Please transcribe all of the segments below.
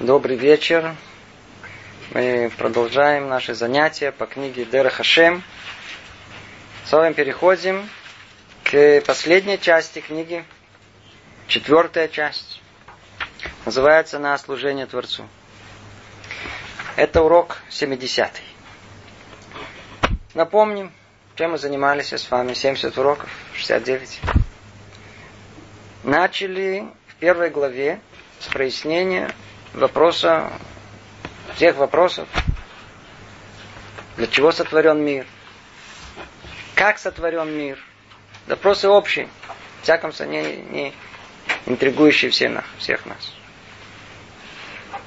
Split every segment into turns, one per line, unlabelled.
Добрый вечер. Мы продолжаем наши занятия по книге Дера Хашем. С вами переходим к последней части книги. Четвертая часть. Называется «На служение Творцу». Это урок 70-й. Напомним, чем мы занимались с вами 70 уроков, 69. Начали в первой главе с прояснения вопроса, тех вопросов, для чего сотворен мир, как сотворен мир. Вопросы общие, в всяком случае, не, интригующие всех, всех нас.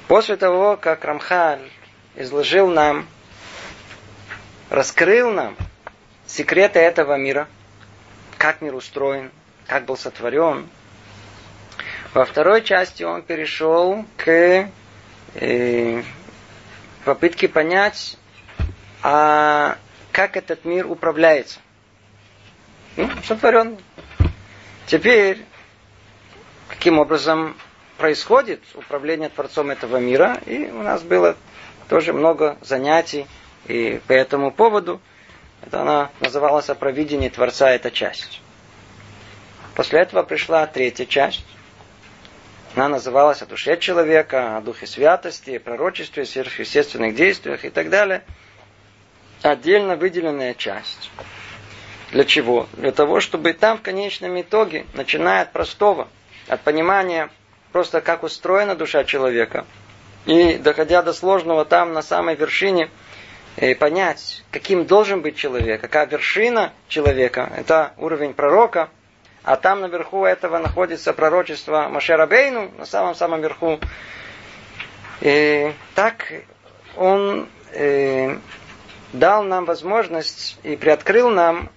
После того, как Рамхаль изложил нам, раскрыл нам секреты этого мира, как мир устроен, как был сотворен, во второй части он перешел к э, попытке понять, а как этот мир управляется. Ну, сотворен. Теперь, каким образом происходит управление Творцом этого мира, и у нас было тоже много занятий и по этому поводу. Это она называлась о провидении Творца, эта часть. После этого пришла третья часть, она называлась о душе человека, о духе святости, пророчестве, сверхъестественных действиях и так далее. Отдельно выделенная часть. Для чего? Для того, чтобы там в конечном итоге, начиная от простого, от понимания просто как устроена душа человека, и доходя до сложного там на самой вершине, и понять, каким должен быть человек, какая вершина человека, это уровень пророка – а там наверху этого находится пророчество Машерабейну, на самом-самом верху. И так он э, дал нам возможность и приоткрыл нам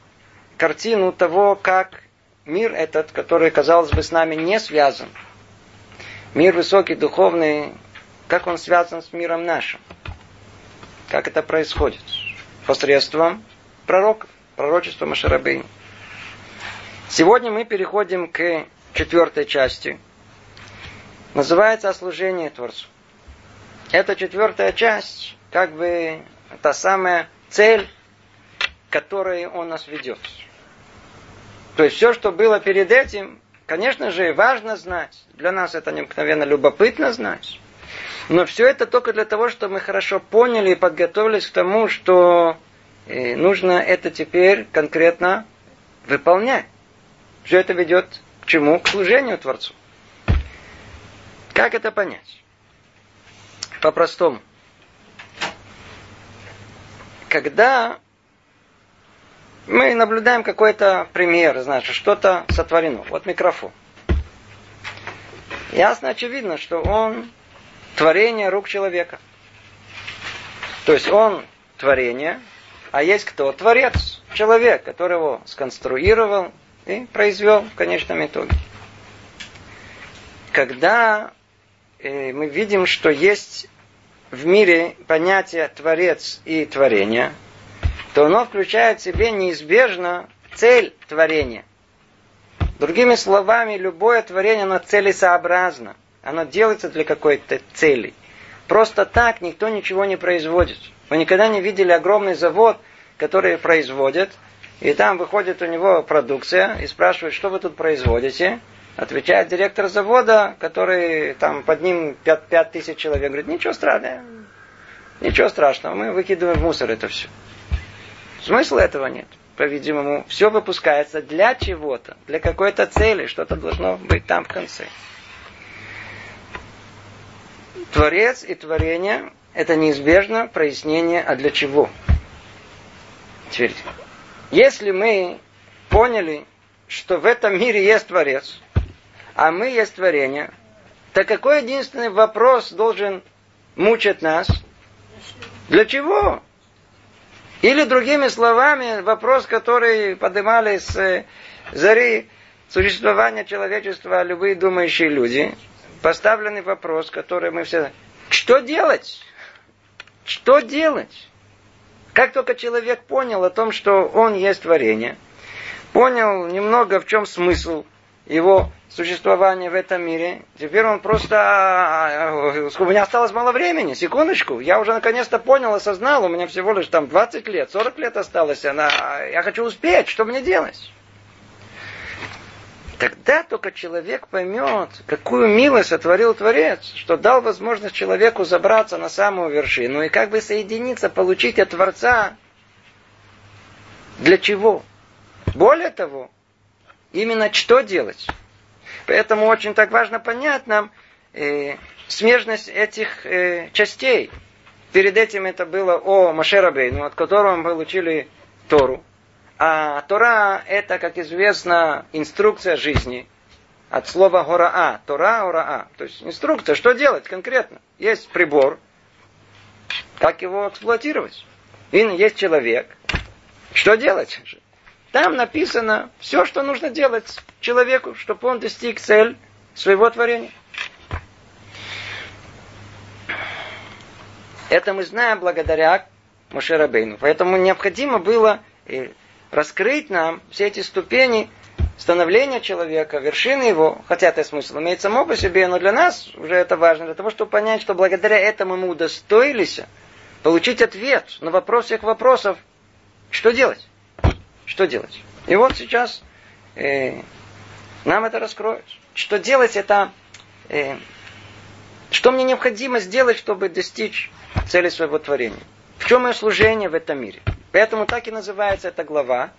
картину того, как мир этот, который, казалось бы, с нами не связан, мир высокий, духовный, как он связан с миром нашим. Как это происходит? Посредством пророков, пророчества Машарабейна. Сегодня мы переходим к четвертой части. Называется «О служении Творцу». Эта четвертая часть, как бы, та самая цель, которой он нас ведет. То есть все, что было перед этим, конечно же, важно знать. Для нас это необыкновенно любопытно знать. Но все это только для того, чтобы мы хорошо поняли и подготовились к тому, что э, нужно это теперь конкретно выполнять. Все это ведет к чему? К служению Творцу. Как это понять? По-простому. Когда мы наблюдаем какой-то пример, значит, что-то сотворено. Вот микрофон. Ясно, очевидно, что он творение рук человека. То есть он творение, а есть кто? Творец. Человек, который его сконструировал, и произвел в конечном итоге. Когда э, мы видим, что есть в мире понятие творец и творение, то оно включает в себе неизбежно цель творения. Другими словами, любое творение, оно целесообразно. Оно делается для какой-то цели. Просто так никто ничего не производит. Вы никогда не видели огромный завод, который производит и там выходит у него продукция и спрашивает, что вы тут производите. Отвечает директор завода, который там под ним 5, 5 тысяч человек. Говорит, ничего страшного. Ничего страшного, мы выкидываем в мусор это все. Смысла этого нет. По-видимому, все выпускается для чего-то, для какой-то цели, что-то должно быть там в конце. Творец и творение – это неизбежно прояснение, а для чего. Теперь, если мы поняли, что в этом мире есть Творец, а мы есть творение, то какой единственный вопрос должен мучить нас? Для чего? Или другими словами, вопрос, который поднимали с зари существования человечества любые думающие люди, поставленный вопрос, который мы все... Что делать? Что делать? Как только человек понял о том, что он есть творение, понял немного в чем смысл его существования в этом мире. Теперь он просто... А, у меня осталось мало времени, секундочку. Я уже наконец-то понял, осознал, у меня всего лишь там 20 лет, 40 лет осталось. Она... Я хочу успеть, что мне делать? Тогда только человек поймет, какую милость сотворил Творец, что дал возможность человеку забраться на самую вершину и как бы соединиться, получить от Творца. Для чего? Более того, именно что делать? Поэтому очень так важно понять нам э, смежность этих э, частей. Перед этим это было о Машерабейну, от которого мы получили Тору. А Тора это, как известно, инструкция жизни. От слова гораа. Тора, гораа. То есть инструкция, что делать конкретно. Есть прибор, как его эксплуатировать. И есть человек. Что делать? Там написано все, что нужно делать человеку, чтобы он достиг цель своего творения. Это мы знаем благодаря Мушерабейну. Поэтому необходимо было раскрыть нам все эти ступени становления человека, вершины его, хотя это смысл имеет само по себе, но для нас уже это важно, для того, чтобы понять, что благодаря этому мы удостоились получить ответ на вопрос всех вопросов, что делать. Что делать? И вот сейчас э, нам это раскроют. Что делать это... Э, что мне необходимо сделать, чтобы достичь цели своего творения? В чем мое служение в этом мире? Поэтому так и называется эта глава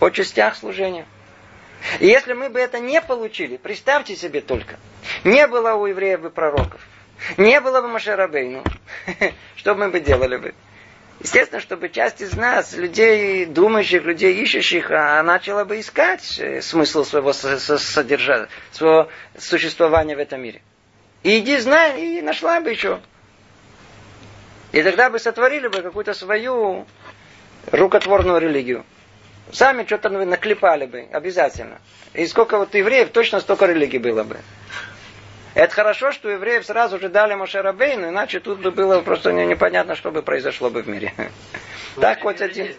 о частях служения. И если мы бы это не получили, представьте себе только, не было у евреев бы пророков, не было бы Машарабейну, что мы бы делали бы? Естественно, чтобы часть из нас, людей думающих, людей ищущих, а начала бы искать э, смысл своего содержания, своего существования в этом мире. И иди знай, и нашла бы еще. И тогда бы сотворили бы какую-то свою рукотворную религию. Сами что-то наклепали бы, обязательно. И сколько вот евреев, точно столько религий было бы. Это хорошо, что евреев сразу же дали Мошерабейну, иначе тут бы было просто непонятно, что бы произошло бы в мире.
Ну, так хоть один.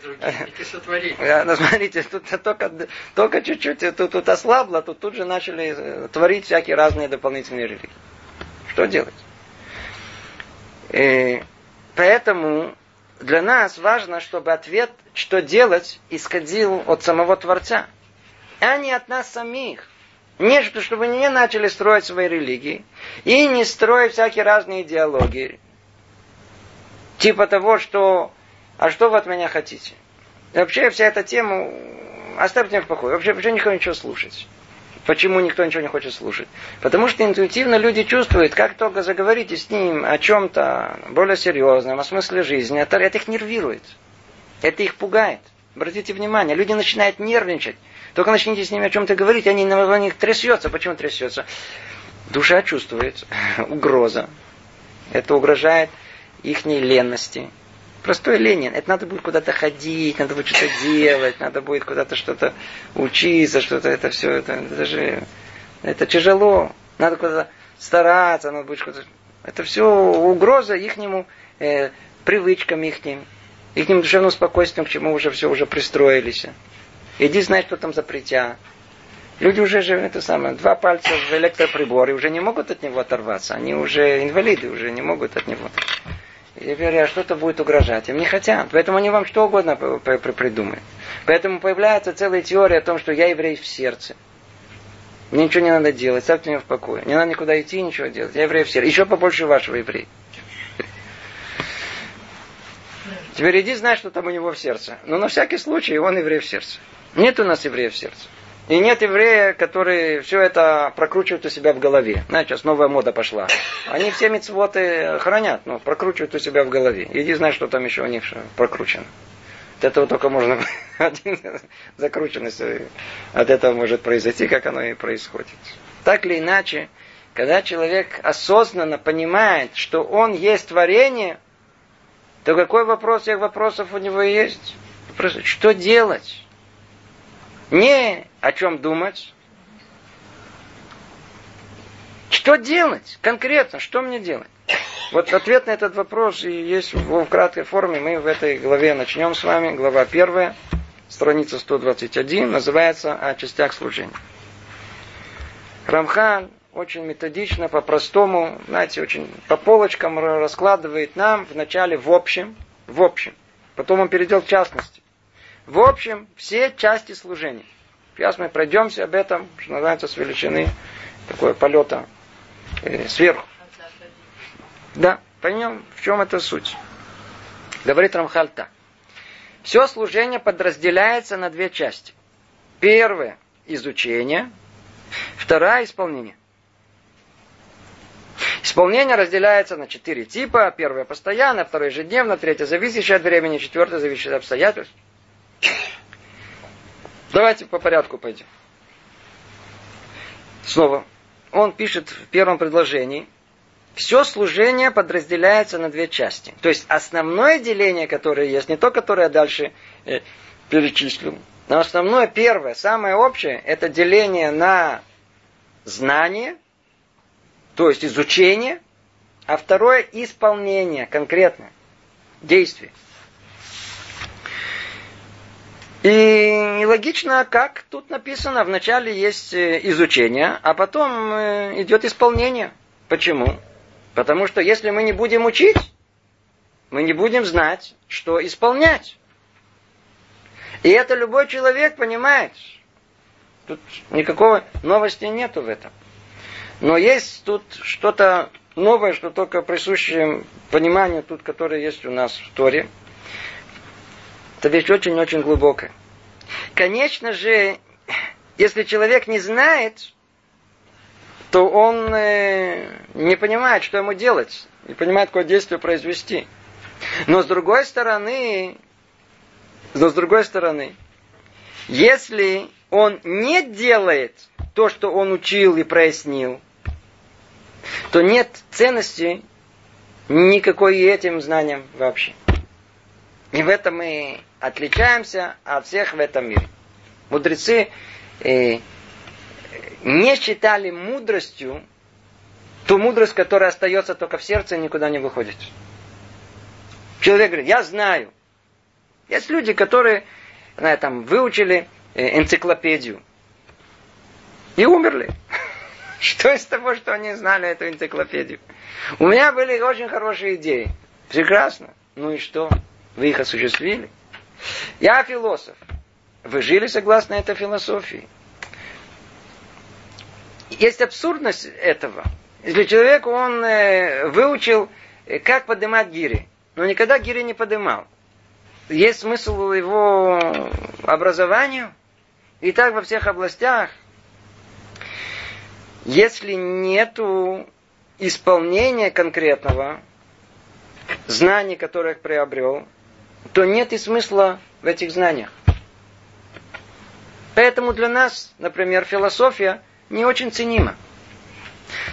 Ну, смотрите, тут только, только чуть-чуть тут, тут ослабло, тут тут же начали э, творить всякие разные дополнительные религии. Что делать? И э, поэтому для нас важно, чтобы ответ, что делать, исходил от самого Творца, а не от нас самих. Не, чтобы не начали строить свои религии и не строить всякие разные идеологии. Типа того, что «А что вы от меня хотите?» Вообще вся эта тема оставьте меня в покое. Вообще, вообще никто ничего слушать. Почему никто ничего не хочет слушать? Потому что интуитивно люди чувствуют, как только заговорите с ним о чем-то более серьезном, о смысле жизни, это, это их нервирует. Это их пугает. Обратите внимание, люди начинают нервничать. Только начните с ними о чем-то говорить, они на них трясется. Почему трясется? Душа чувствует угроза. Это угрожает их ленности. Простой ленин. Это надо будет куда-то ходить, надо будет что-то делать, надо будет куда-то что-то учиться, что-то это все. Это, это же это тяжело. Надо куда-то стараться, надо будет что-то. Это все угроза ихнему э, привычкам ихним, ихним душевным спокойствием, к чему уже все уже пристроились. Иди знай, что там за притя. Люди уже же это самое, два пальца в электроприборе уже не могут от него оторваться. Они уже инвалиды, уже не могут от него. И говорят, что-то будет угрожать. Им не хотят. Поэтому они вам что угодно придумают. Поэтому появляется целая теория о том, что я еврей в сердце. Мне ничего не надо делать, ставьте меня в покое. Не надо никуда идти, ничего делать. Я еврей в сердце. Еще побольше вашего еврея. Теперь иди знай, что там у него в сердце. Но на всякий случай он еврей в сердце. Нет у нас евреев в сердце. И нет еврея, которые все это прокручивают у себя в голове. Знаете, сейчас новая мода пошла. Они все мецвоты хранят, но прокручивают у себя в голове. Иди знай, что там еще у них прокручено. От этого только можно один закрученность от этого может произойти, как оно и происходит. Так или иначе, когда человек осознанно понимает, что он есть творение, то какой вопрос всех вопросов у него есть? Вопрос, что делать? Не о чем думать. Что делать конкретно? Что мне делать? Вот ответ на этот вопрос и есть в, краткой форме. Мы в этой главе начнем с вами. Глава первая, страница 121, называется «О частях служения». Рамхан очень методично, по-простому, знаете, очень по полочкам раскладывает нам вначале в общем, в общем. Потом он перейдет в частности. В общем, все части служения. Сейчас мы пройдемся об этом, что называется, с величины такое полета э, сверху. Да, поймем, в чем это суть. Говорит Рамхаль так. Все служение подразделяется на две части. Первое – изучение. Второе – исполнение. Исполнение разделяется на четыре типа. Первое – постоянное, второе – ежедневно, третье – зависящее от времени, четвертое – зависящее от обстоятельств. Давайте по порядку пойдем. Снова. Он пишет в первом предложении, все служение подразделяется на две части. То есть основное деление, которое есть, не то, которое я дальше э, перечислю, но основное, первое, самое общее, это деление на знание, то есть изучение, а второе исполнение конкретное, действие. И логично, как тут написано, вначале есть э, изучение, а потом э, идет исполнение. Почему? Потому что если мы не будем учить, мы не будем знать, что исполнять. И это любой человек понимает. Тут никакого новости нету в этом. Но есть тут что-то новое, что только присуще пониманию тут, которое есть у нас в Торе. Это вещь очень-очень глубокая. Конечно же, если человек не знает, то он э, не понимает, что ему делать, не понимает, какое действие произвести. Но с другой стороны, но с другой стороны, если он не делает то, что он учил и прояснил, то нет ценности никакой этим знаниям вообще. И в этом мы отличаемся от всех в этом мире. Мудрецы э, не считали мудростью ту мудрость, которая остается только в сердце и никуда не выходит. Человек говорит, я знаю. Есть люди, которые знаю, там, выучили э, энциклопедию и умерли. Что из того, что они знали эту энциклопедию? У меня были очень хорошие идеи. Прекрасно. Ну и что? Вы их осуществили? Я философ. Вы жили согласно этой философии? есть абсурдность этого. Если человек, он э, выучил, э, как поднимать гири, но никогда гири не поднимал. Есть смысл его образованию, и так во всех областях. Если нету исполнения конкретного, знаний, которых приобрел, то нет и смысла в этих знаниях. Поэтому для нас, например, философия – не очень ценимо.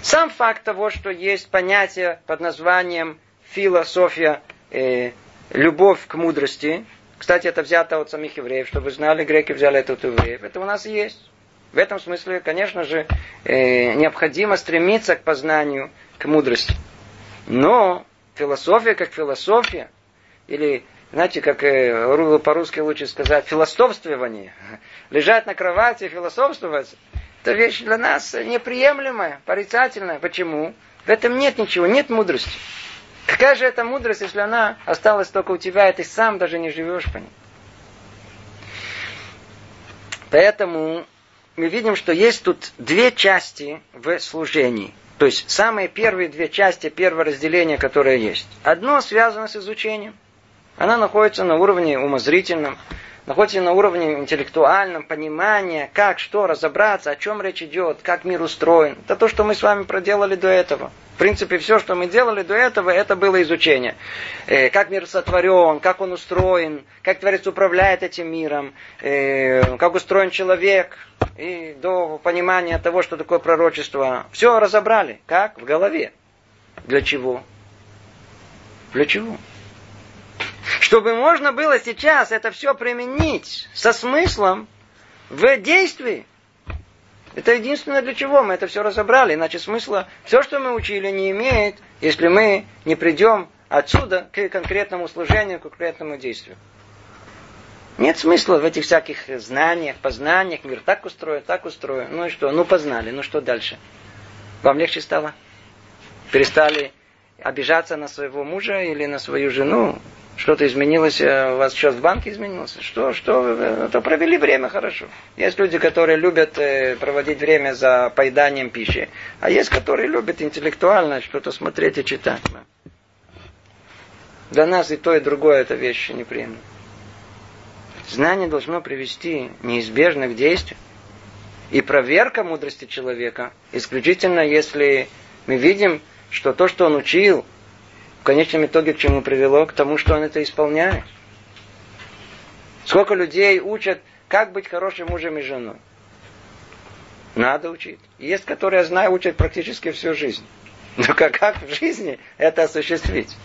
Сам факт того, что есть понятие под названием философия, э, любовь к мудрости, кстати, это взято от самих евреев, чтобы вы знали, греки взяли это от евреев, это у нас есть. В этом смысле, конечно же, э, необходимо стремиться к познанию, к мудрости. Но философия как философия, или, знаете, как э, по-русски лучше сказать, философствование, лежать на кровати философствовать, это вещь для нас неприемлемая, порицательная. Почему? В этом нет ничего, нет мудрости. Какая же это мудрость, если она осталась только у тебя, и ты сам даже не живешь по ней? Поэтому мы видим, что есть тут две части в служении. То есть самые первые две части, первое разделение, которое есть. Одно связано с изучением. Она находится на уровне умозрительном, находится на уровне интеллектуальном понимания, как, что, разобраться, о чем речь идет, как мир устроен. Это то, что мы с вами проделали до этого. В принципе, все, что мы делали до этого, это было изучение. Э, как мир сотворен, как он устроен, как Творец управляет этим миром, э, как устроен человек, и до понимания того, что такое пророчество. Все разобрали. Как? В голове. Для чего? Для чего? Чтобы можно было сейчас это все применить со смыслом в действии. Это единственное, для чего мы это все разобрали. Иначе смысла все, что мы учили, не имеет, если мы не придем отсюда к конкретному служению, к конкретному действию. Нет смысла в этих всяких знаниях, познаниях. Мир так устроен, так устроен. Ну и что? Ну познали. Ну что дальше? Вам легче стало? Перестали обижаться на своего мужа или на свою жену? Что-то изменилось, э, у вас счет в банке изменился? Что, что, то провели время хорошо. Есть люди, которые любят э, проводить время за поеданием пищи, а есть, которые любят интеллектуально что-то смотреть и читать. Для нас и то, и другое это вещи неприемлемы. Знание должно привести неизбежно к действию. И проверка мудрости человека исключительно, если мы видим, что то, что он учил, в конечном итоге к чему привело? К тому, что он это исполняет. Сколько людей учат, как быть хорошим мужем и женой. Надо учить. Есть, которые, я знаю, учат практически всю жизнь. Но как, как в жизни это осуществить?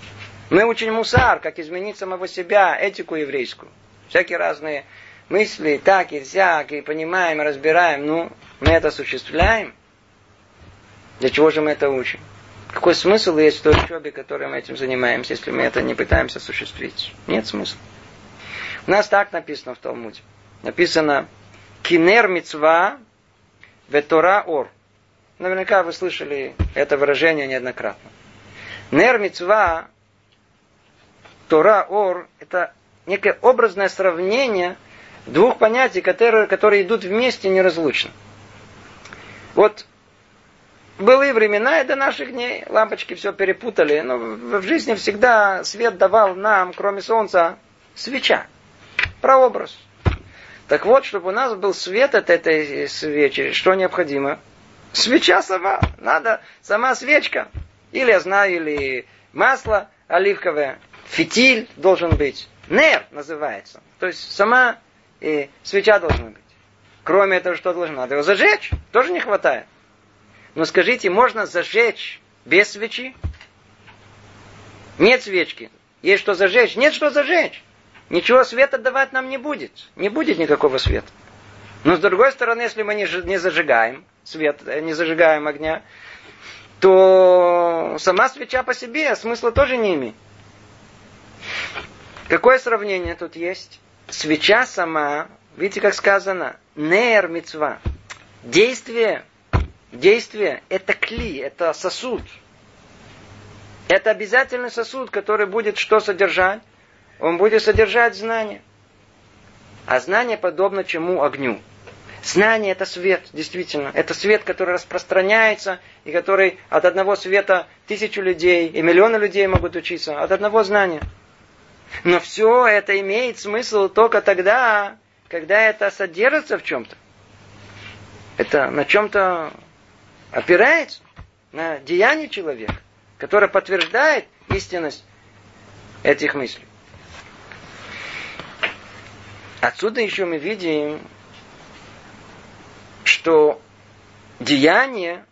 Мы учим мусар, как изменить самого себя, этику еврейскую. Всякие разные мысли, так и всяк, и понимаем, разбираем. Ну, мы это осуществляем. Для чего же мы это учим? Какой смысл есть в той учебе, которой мы этим занимаемся, если мы это не пытаемся осуществить? Нет смысла. У нас так написано в Талмуде. Написано «Кинер мицва ветора ор». Наверняка вы слышали это выражение неоднократно. Нер мицва, Тора ор – это некое образное сравнение двух понятий, которые, которые идут вместе неразлучно. Вот былые времена и до наших дней лампочки все перепутали, но в жизни всегда свет давал нам, кроме солнца, свеча. Прообраз. Так вот, чтобы у нас был свет от этой свечи, что необходимо? Свеча сама. Надо сама свечка. Или я знаю, или масло оливковое. Фитиль должен быть. Нер называется. То есть сама и свеча должна быть. Кроме этого, что должно? Надо его зажечь. Тоже не хватает. Но скажите, можно зажечь без свечи? Нет свечки. Есть что зажечь? Нет что зажечь. Ничего света давать нам не будет. Не будет никакого света. Но с другой стороны, если мы не зажигаем свет, э, не зажигаем огня, то сама свеча по себе смысла тоже не имеет. Какое сравнение тут есть? Свеча сама, видите, как сказано, мецва. Действие Действие – это кли, это сосуд. Это обязательный сосуд, который будет что содержать? Он будет содержать знание. А знание подобно чему? Огню. Знание – это свет, действительно. Это свет, который распространяется, и который от одного света тысячу людей и миллионы людей могут учиться. От одного знания. Но все это имеет смысл только тогда, когда это содержится в чем-то. Это на чем-то опирается на деяние человека, которое подтверждает истинность этих мыслей. Отсюда еще мы видим, что деяние,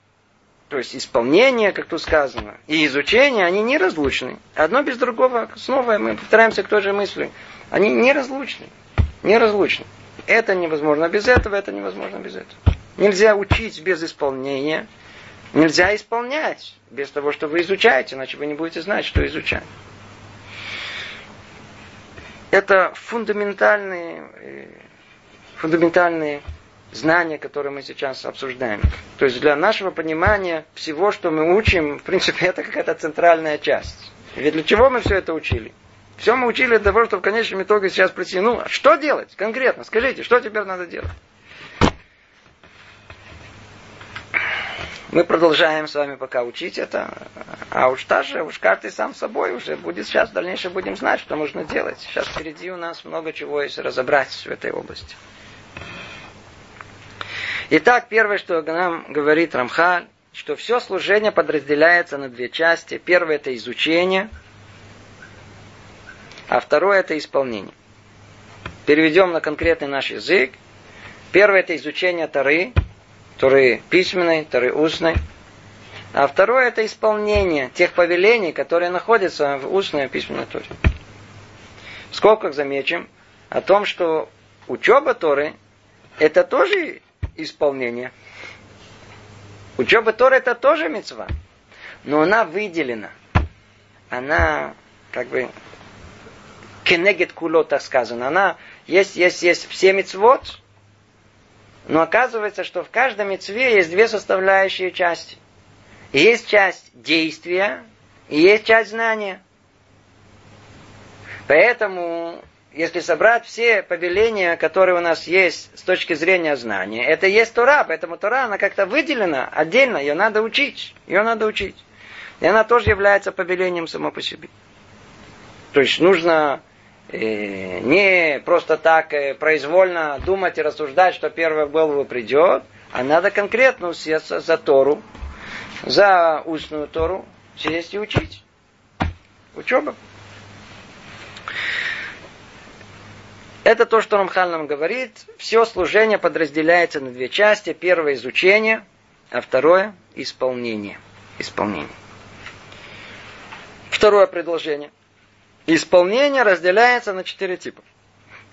то есть исполнение, как тут сказано, и изучение, они неразлучны. Одно без другого, снова мы повторяемся к той же мысли. Они неразлучны. Неразлучны. Это невозможно без этого, это невозможно без этого. Нельзя учить без исполнения. Нельзя исполнять без того, что вы изучаете, иначе вы не будете знать, что изучать. Это фундаментальные, э, фундаментальные знания, которые мы сейчас обсуждаем. То есть для нашего понимания всего, что мы учим, в принципе, это какая-то центральная часть. Ведь для чего мы все это учили? Все мы учили для того, чтобы в конечном итоге сейчас прийти, ну, что делать конкретно? Скажите, что теперь надо делать? Мы продолжаем с вами пока учить это. А уж даже, уж каждый сам собой уже будет сейчас, в дальнейшем будем знать, что нужно делать. Сейчас впереди у нас много чего есть разобрать в этой области. Итак, первое, что нам говорит Рамхаль, что все служение подразделяется на две части. Первое это изучение, а второе это исполнение. Переведем на конкретный наш язык. Первое это изучение Тары, Туры письменной, Туры устной. А второе это исполнение тех повелений, которые находятся в устной и письменной Туре. В скобках замечим о том, что учеба Торы это тоже исполнение. Учеба Торы это тоже мецва. Но она выделена. Она как бы кенегет куло, так сказано. Она есть, есть, есть все мецвод, но оказывается, что в каждом мецве есть две составляющие части. Есть часть действия и есть часть знания. Поэтому, если собрать все повеления, которые у нас есть с точки зрения знания, это есть Тора, поэтому Тора, она как-то выделена отдельно, ее надо учить, ее надо учить. И она тоже является повелением само по себе. То есть нужно э, не просто так э, произвольно думать и рассуждать, что первое в голову придет, а надо конкретно усеться за Тору, за устную Тору, сесть и учить. Учеба. Это то, что Рамхаль нам говорит. Все служение подразделяется на две части. Первое изучение, а второе исполнение. Исполнение. Второе предложение. Исполнение разделяется на четыре типа.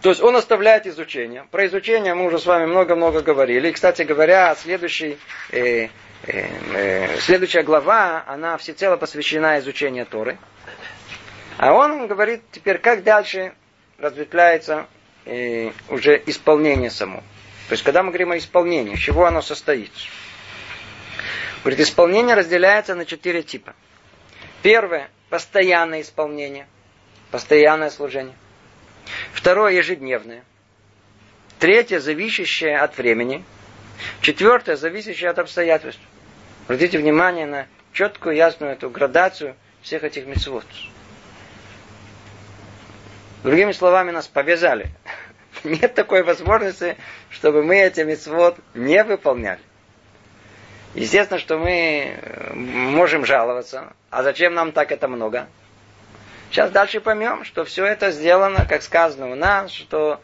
То есть он оставляет изучение. Про изучение мы уже с вами много-много говорили. И, кстати говоря, следующий, э, э, э, следующая глава, она всецело посвящена изучению Торы. А он говорит теперь, как дальше разветвляется э, уже исполнение само. То есть, когда мы говорим о исполнении, чего оно состоит? Говорит, исполнение разделяется на четыре типа. Первое – постоянное исполнение, постоянное служение. Второе – ежедневное. Третье – зависящее от времени. Четвертое – зависящее от обстоятельств. Обратите внимание на четкую, ясную эту градацию всех этих митцвот. Другими словами, нас повязали. Нет такой возможности, чтобы мы эти митцвот не выполняли. Естественно, что мы э, можем жаловаться. А зачем нам так это много? Сейчас дальше поймем, что все это сделано, как сказано у нас, что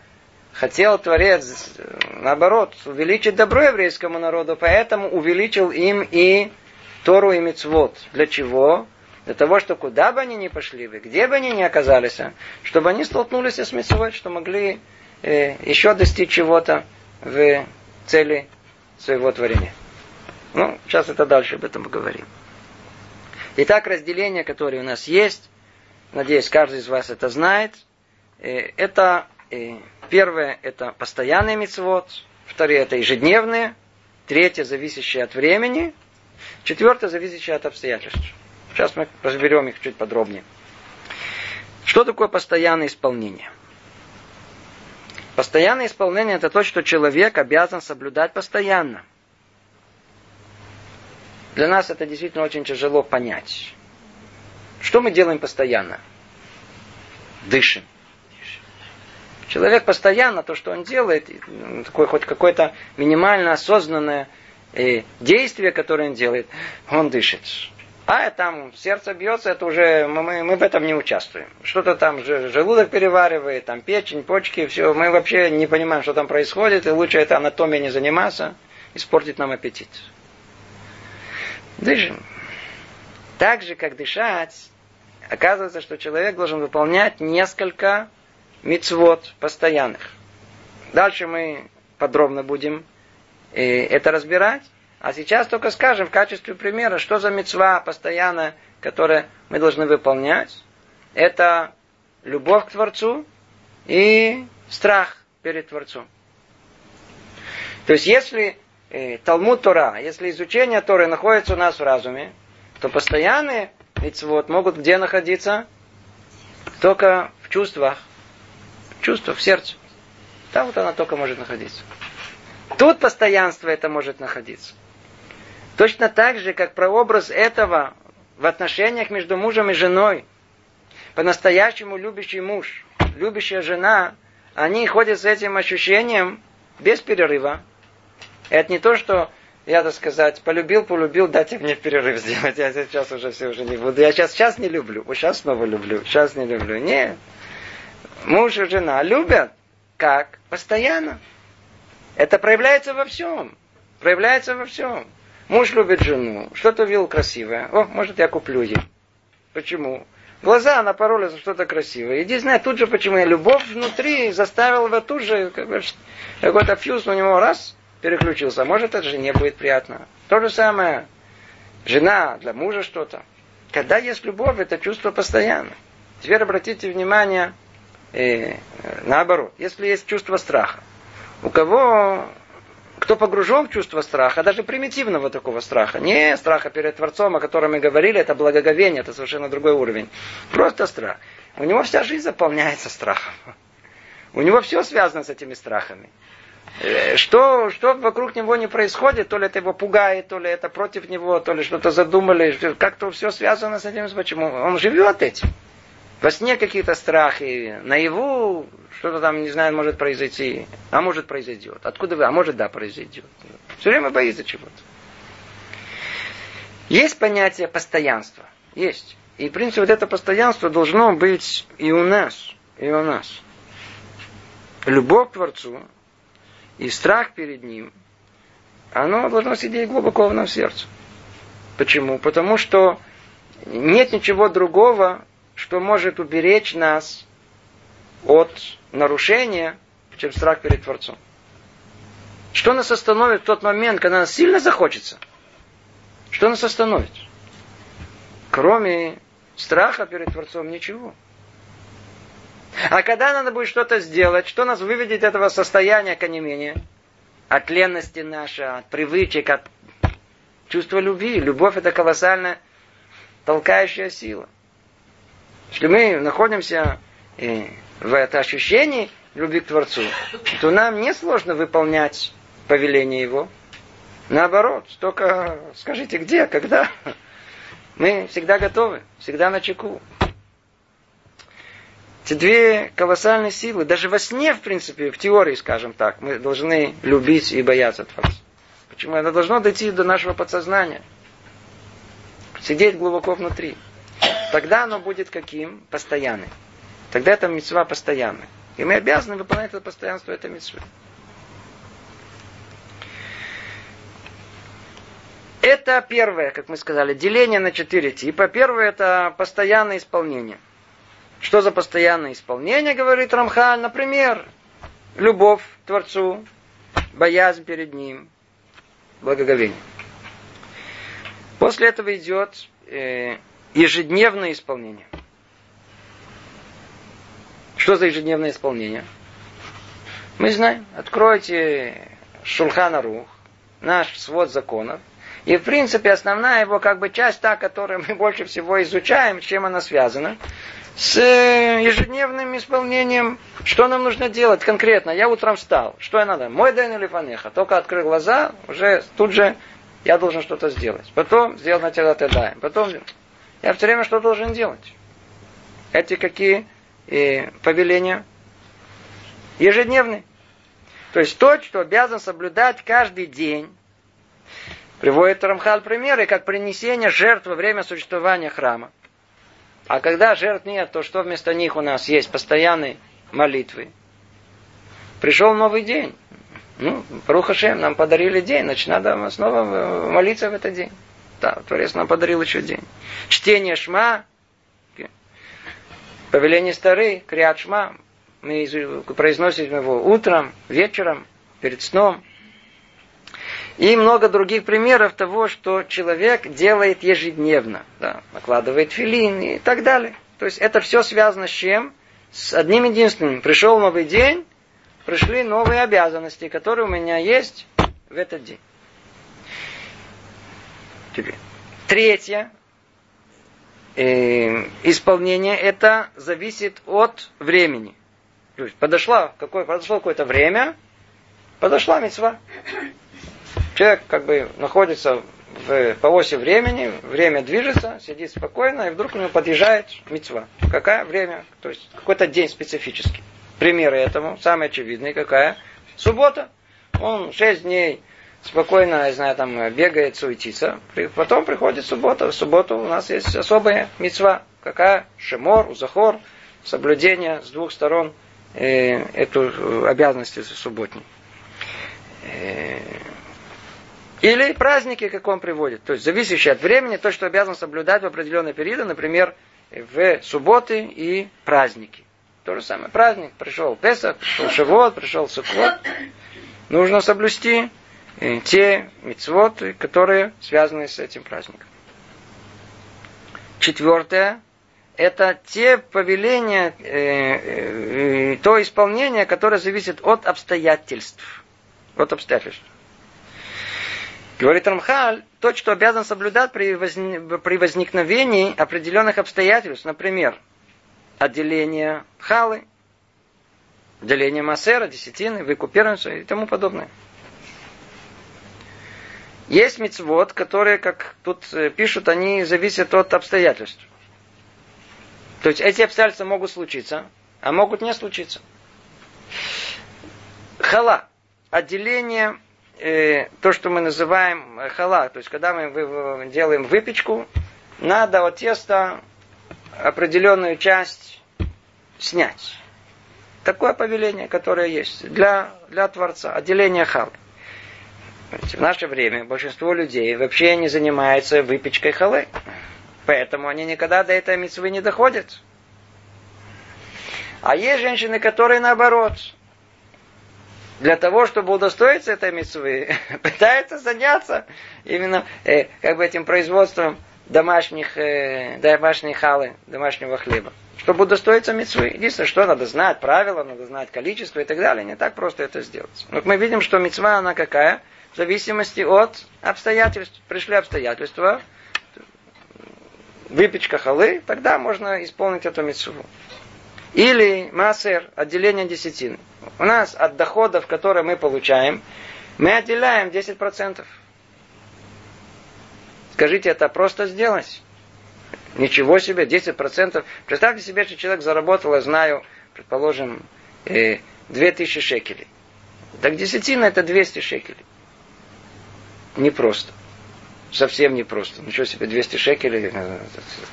хотел Творец, э, наоборот, увеличить добро еврейскому народу, поэтому увеличил им и Тору и Мицвод. Для чего? Для того, что куда бы они ни пошли, где бы они ни оказались, чтобы они столкнулись с Мицвод, что могли э, еще достичь чего-то в цели своего творения. Ну, сейчас это дальше об этом поговорим. Итак, разделение, которое у нас есть, надеюсь, каждый из вас это знает, э, это э, первое, это постоянный мецвод, второе, это ежедневные, третье, зависящее от времени, четвертое, зависящее от обстоятельств. Сейчас мы разберем их чуть подробнее. Что такое постоянное исполнение? Постоянное исполнение это то, что человек обязан соблюдать постоянно. Для нас это действительно очень тяжело понять. Что мы делаем постоянно? Дышим. Человек постоянно, то, что он делает, такое хоть какое-то минимально осознанное э, действие, которое он делает, он дышит. А там сердце бьется, это уже мы, мы в этом не участвуем. Что-то там желудок переваривает, там печень, почки, все. Мы вообще не понимаем, что там происходит, и лучше это анатомией не заниматься, испортит нам аппетит. Дышим. Так же, как дышать, оказывается, что человек должен выполнять несколько мицвод постоянных. Дальше мы подробно будем э, это разбирать. А сейчас только скажем в качестве примера, что за мецва постоянно, которая мы должны выполнять. Это любовь к Творцу и страх перед Творцом. То есть, если э, Талмуд Тора, если изучение Торы находится у нас в разуме, то постоянные митцвот могут где находиться? Только в чувствах. В в сердце. Там вот она только может находиться. Тут постоянство это может находиться. Точно так же, как прообраз этого в отношениях между мужем и женой. По-настоящему любящий муж, любящая жена, они ходят с этим ощущением без перерыва. Это не то, что я, так сказать, полюбил, полюбил, дайте мне перерыв сделать. Я сейчас уже все уже не буду. Я сейчас, сейчас не люблю, сейчас снова люблю, сейчас не люблю. Нет. Муж и жена любят. Как? Постоянно. Это проявляется во всем. Проявляется во всем. Муж любит жену. Что-то видел красивое. О, может, я куплю ей. Почему? Глаза напоролись на что-то красивое. Иди знай тут же, почему я любовь внутри заставил его тут же, какой-то фьюз у него раз переключился. Может, это жене будет приятно. То же самое. Жена для мужа что-то. Когда есть любовь, это чувство постоянно. Теперь обратите внимание э, наоборот, если есть чувство страха, у кого кто погружен в чувство страха, даже примитивного такого страха, не страха перед Творцом, о котором мы говорили, это благоговение, это совершенно другой уровень. Просто страх. У него вся жизнь заполняется страхом. У него все связано с этими страхами. Э, что, что вокруг него не происходит, то ли это его пугает, то ли это против него, то ли что-то задумали, как-то все связано с этим. Почему? Он живет этим. Во сне какие-то страхи, наяву что-то там, не знаю, может произойти, а может произойдет. Откуда вы? А может, да, произойдет. Все время боится чего-то. Есть понятие постоянства. Есть. И, в принципе, вот это постоянство должно быть и у нас, и у нас. Любовь к Творцу и страх перед Ним, оно должно сидеть глубоко в нашем сердце. Почему? Потому что нет ничего другого, что может уберечь нас от нарушения, чем страх перед Творцом. Что нас остановит в тот момент, когда нас сильно захочется? Что нас остановит? Кроме страха перед Творцом ничего. А когда надо будет что-то сделать, что нас выведет от этого состояния конемения? От ленности нашей, от привычек, от чувства любви. Любовь это колоссальная толкающая сила. Если мы находимся э, в это ощущении любви к Творцу, то нам не сложно выполнять повеление Его. Наоборот, только скажите, где, когда. Мы всегда готовы, всегда на чеку. Эти две колоссальные силы, даже во сне, в принципе, в теории, скажем так, мы должны любить и бояться Творца. Почему? Это должно дойти до нашего подсознания. Сидеть глубоко внутри. Тогда оно будет каким? Постоянным. Тогда это мецва постоянная. И мы обязаны выполнять это постоянство этой мецвы. Это первое, как мы сказали, деление на четыре типа. Первое это постоянное исполнение. Что за постоянное исполнение, говорит Рамхаль? Например, любовь к Творцу, боязнь перед Ним, благоговение. После этого идет э, ежедневное исполнение. Что за ежедневное исполнение? Мы знаем. Откройте Шулхана Рух, наш свод законов. И, в принципе, основная его как бы часть, та, которую мы больше всего изучаем, чем она связана, с ежедневным исполнением, что нам нужно делать конкретно. Я утром встал. Что я надо? Мой день или фанеха. Только открыл глаза, уже тут же я должен что-то сделать. Потом сделать на тело тедаем. Потом я все время что должен делать? Эти какие э, повеления? Ежедневные. То есть то, что обязан соблюдать каждый день. Приводит Рамхал примеры, как принесение жертв во время существования храма. А когда жертв нет, то что вместо них у нас есть? Постоянные молитвы. Пришел новый день. Ну, Рухашем нам подарили день, значит, надо снова молиться в этот день. Да, Творец нам подарил еще день. Чтение Шма, повеление стары, криат Шма, мы произносим его утром, вечером, перед сном. И много других примеров того, что человек делает ежедневно. Да, накладывает филин и так далее. То есть это все связано с чем? С одним единственным. Пришел новый день, пришли новые обязанности, которые у меня есть в этот день. Теперь. Третье. Э, исполнение это зависит от времени. То есть подошла, какое, подошло какое-то время, подошла мецва. Человек как бы находится в, по оси времени, время движется, сидит спокойно, и вдруг у него подъезжает мецва. Какое время? То есть какой-то день специфический. Примеры этому, самый очевидный, какая? Суббота. Он шесть дней спокойно, я знаю, там бегает, суетится. Потом приходит суббота. В субботу у нас есть особая мецва. Какая? Шемор, узахор, соблюдение с двух сторон э, эту обязанность субботней. Э, или праздники, как он приводит. То есть, зависящие от времени, то, что обязан соблюдать в определенные периоды, например, в субботы и праздники. То же самое. Праздник. Пришел Песах, пришел Шавот, пришел Суквот. Нужно соблюсти Э, те мицвоты, которые связаны с этим праздником. Четвертое – это те повеления, э, э, то исполнение, которое зависит от обстоятельств. От обстоятельств. Говорит Рамхаль, то, что обязан соблюдать при, возни, при возникновении определенных обстоятельств, например, отделение халы, отделение массера, десятины, выкуп и тому подобное. Есть мецвод, которые, как тут э, пишут, они зависят от обстоятельств. То есть эти обстоятельства могут случиться, а могут не случиться. Хала. Отделение, э, то, что мы называем хала. То есть, когда мы делаем выпечку, надо от теста определенную часть снять. Такое повеление, которое есть для, для Творца. Отделение халы. В наше время большинство людей вообще не занимается выпечкой халы. Поэтому они никогда до этой митцвы не доходят. А есть женщины, которые наоборот, для того, чтобы удостоиться этой митцвы, пытаются заняться именно э, как бы этим производством домашних, э, домашней халы, домашнего хлеба. Чтобы удостоиться митцвы. Единственное, что надо знать правила, надо знать количество и так далее. Не так просто это сделать. Вот мы видим, что митцва она какая? В зависимости от обстоятельств. Пришли обстоятельства, выпечка халы, тогда можно исполнить эту митцву. Или массер, отделение десятины. У нас от доходов, которые мы получаем, мы отделяем 10%. Скажите, это просто сделать? Ничего себе, 10%. Представьте себе, что человек заработал, я знаю, предположим, 2000 э, шекелей. Так десятина это 200 шекелей. Непросто. Совсем непросто. Ничего себе, 200 шекелей.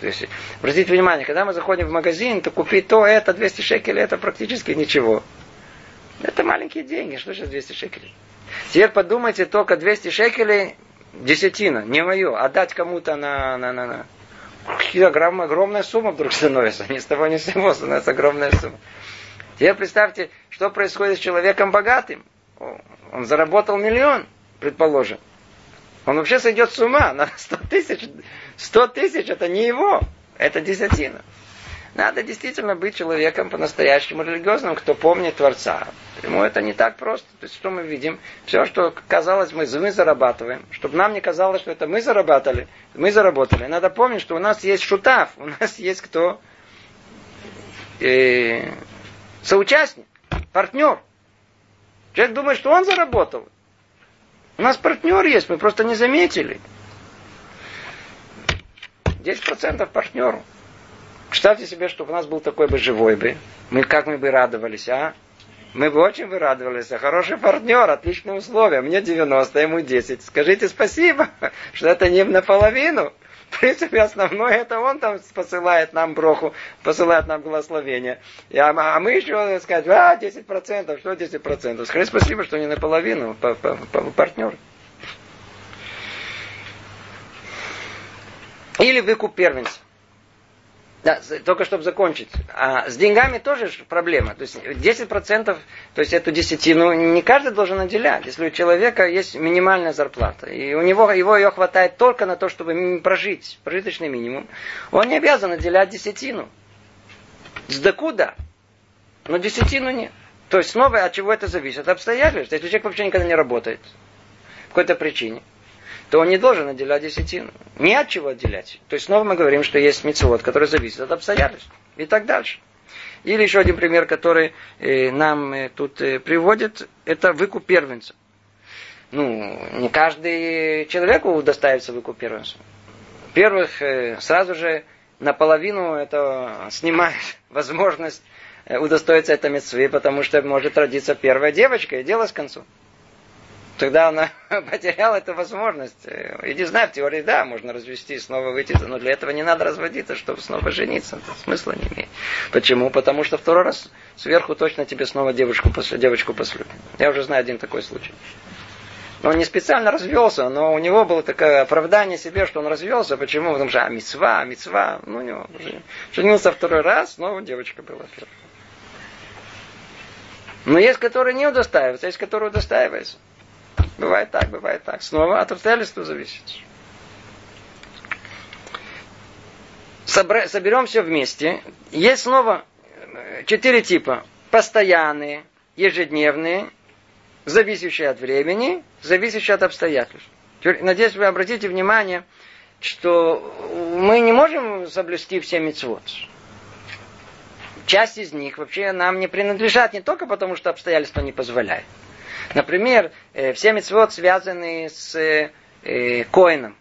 200. Э, Обратите внимание, когда мы заходим в магазин, то купить то, это, 200 шекелей, это практически ничего. Это маленькие деньги. Что сейчас 200 шекелей? Теперь подумайте, только 200 шекелей десятина, не мое, отдать кому-то на, на, на, на. Огромная, огромная сумма вдруг становится. Ни с того ни с сего становится огромная сумма. Теперь представьте, что происходит с человеком богатым. Он заработал миллион, предположим. Он вообще сойдет с ума на 100 тысяч. 100 тысяч это не его, это десятина. Надо действительно быть человеком по-настоящему религиозным, кто помнит Творца. Ему это не так просто. То есть, что мы видим? Все, что казалось, мы, мы зарабатываем. Чтобы нам не казалось, что это мы зарабатывали, мы заработали. Надо помнить, что у нас есть шутав, у нас есть кто? Э, соучастник, партнер. Человек думает, что он заработал. У нас партнер есть, мы просто не заметили. 10% партнеру. Представьте себе, чтобы у нас был такой бы живой бы. Мы как мы бы радовались, а? Мы бы очень бы радовались. А хороший партнер, отличные условия. Мне 90, ему 10. Скажите спасибо, что это не наполовину. В принципе, основное это он там посылает нам броху, посылает нам благословение. А, а мы еще сказать, а, 10%, что 10%? Скажи спасибо, что не наполовину, по, по, по, партнер. Или выкуп первенца. Да, только чтобы закончить. А с деньгами тоже проблема. То есть 10%, то есть эту десятину не каждый должен отделять. Если у человека есть минимальная зарплата, и у него его ее хватает только на то, чтобы прожить, прожиточный минимум, он не обязан отделять десятину. С докуда? Но десятину нет. То есть снова от чего это зависит? От обстоятельств. Если человек вообще никогда не работает, по какой-то причине, то он не должен отделять десятину. Не от чего отделять. То есть снова мы говорим, что есть мецелот, который зависит от обстоятельств. И так дальше. Или еще один пример, который э, нам э, тут э, приводит, это выкуп первенца. Ну, не каждый человек удостаивается выкуп первенца. Во-первых, сразу же наполовину это снимает возможность удостоиться этой мецвы, потому что может родиться первая девочка, и дело с концом. Тогда она потеряла эту возможность. И не знаю, в теории да, можно развести, снова выйти, но для этого не надо разводиться, чтобы снова жениться. Это смысла не имеет. Почему? Потому что второй раз сверху точно тебе снова девушку, девочку послют. Я уже знаю один такой случай. Он не специально развелся, но у него было такое оправдание себе, что он развелся. Почему? Потому что а, мецва, мецва. Ну, у него женился второй раз, но девочка была первая. Но есть, которые не удостаиваются, есть, которые удостаиваются. Бывает так, бывает так. Снова от обстоятельств зависит. соберем все вместе. Есть снова э, четыре типа. Постоянные, ежедневные, зависящие от времени, зависящие от обстоятельств. Надеюсь, вы обратите внимание, что мы не можем соблюсти все мецвод. Часть из них вообще нам не принадлежат не только потому, что обстоятельства не позволяют. Например, э, все мецвод связаны с э, коином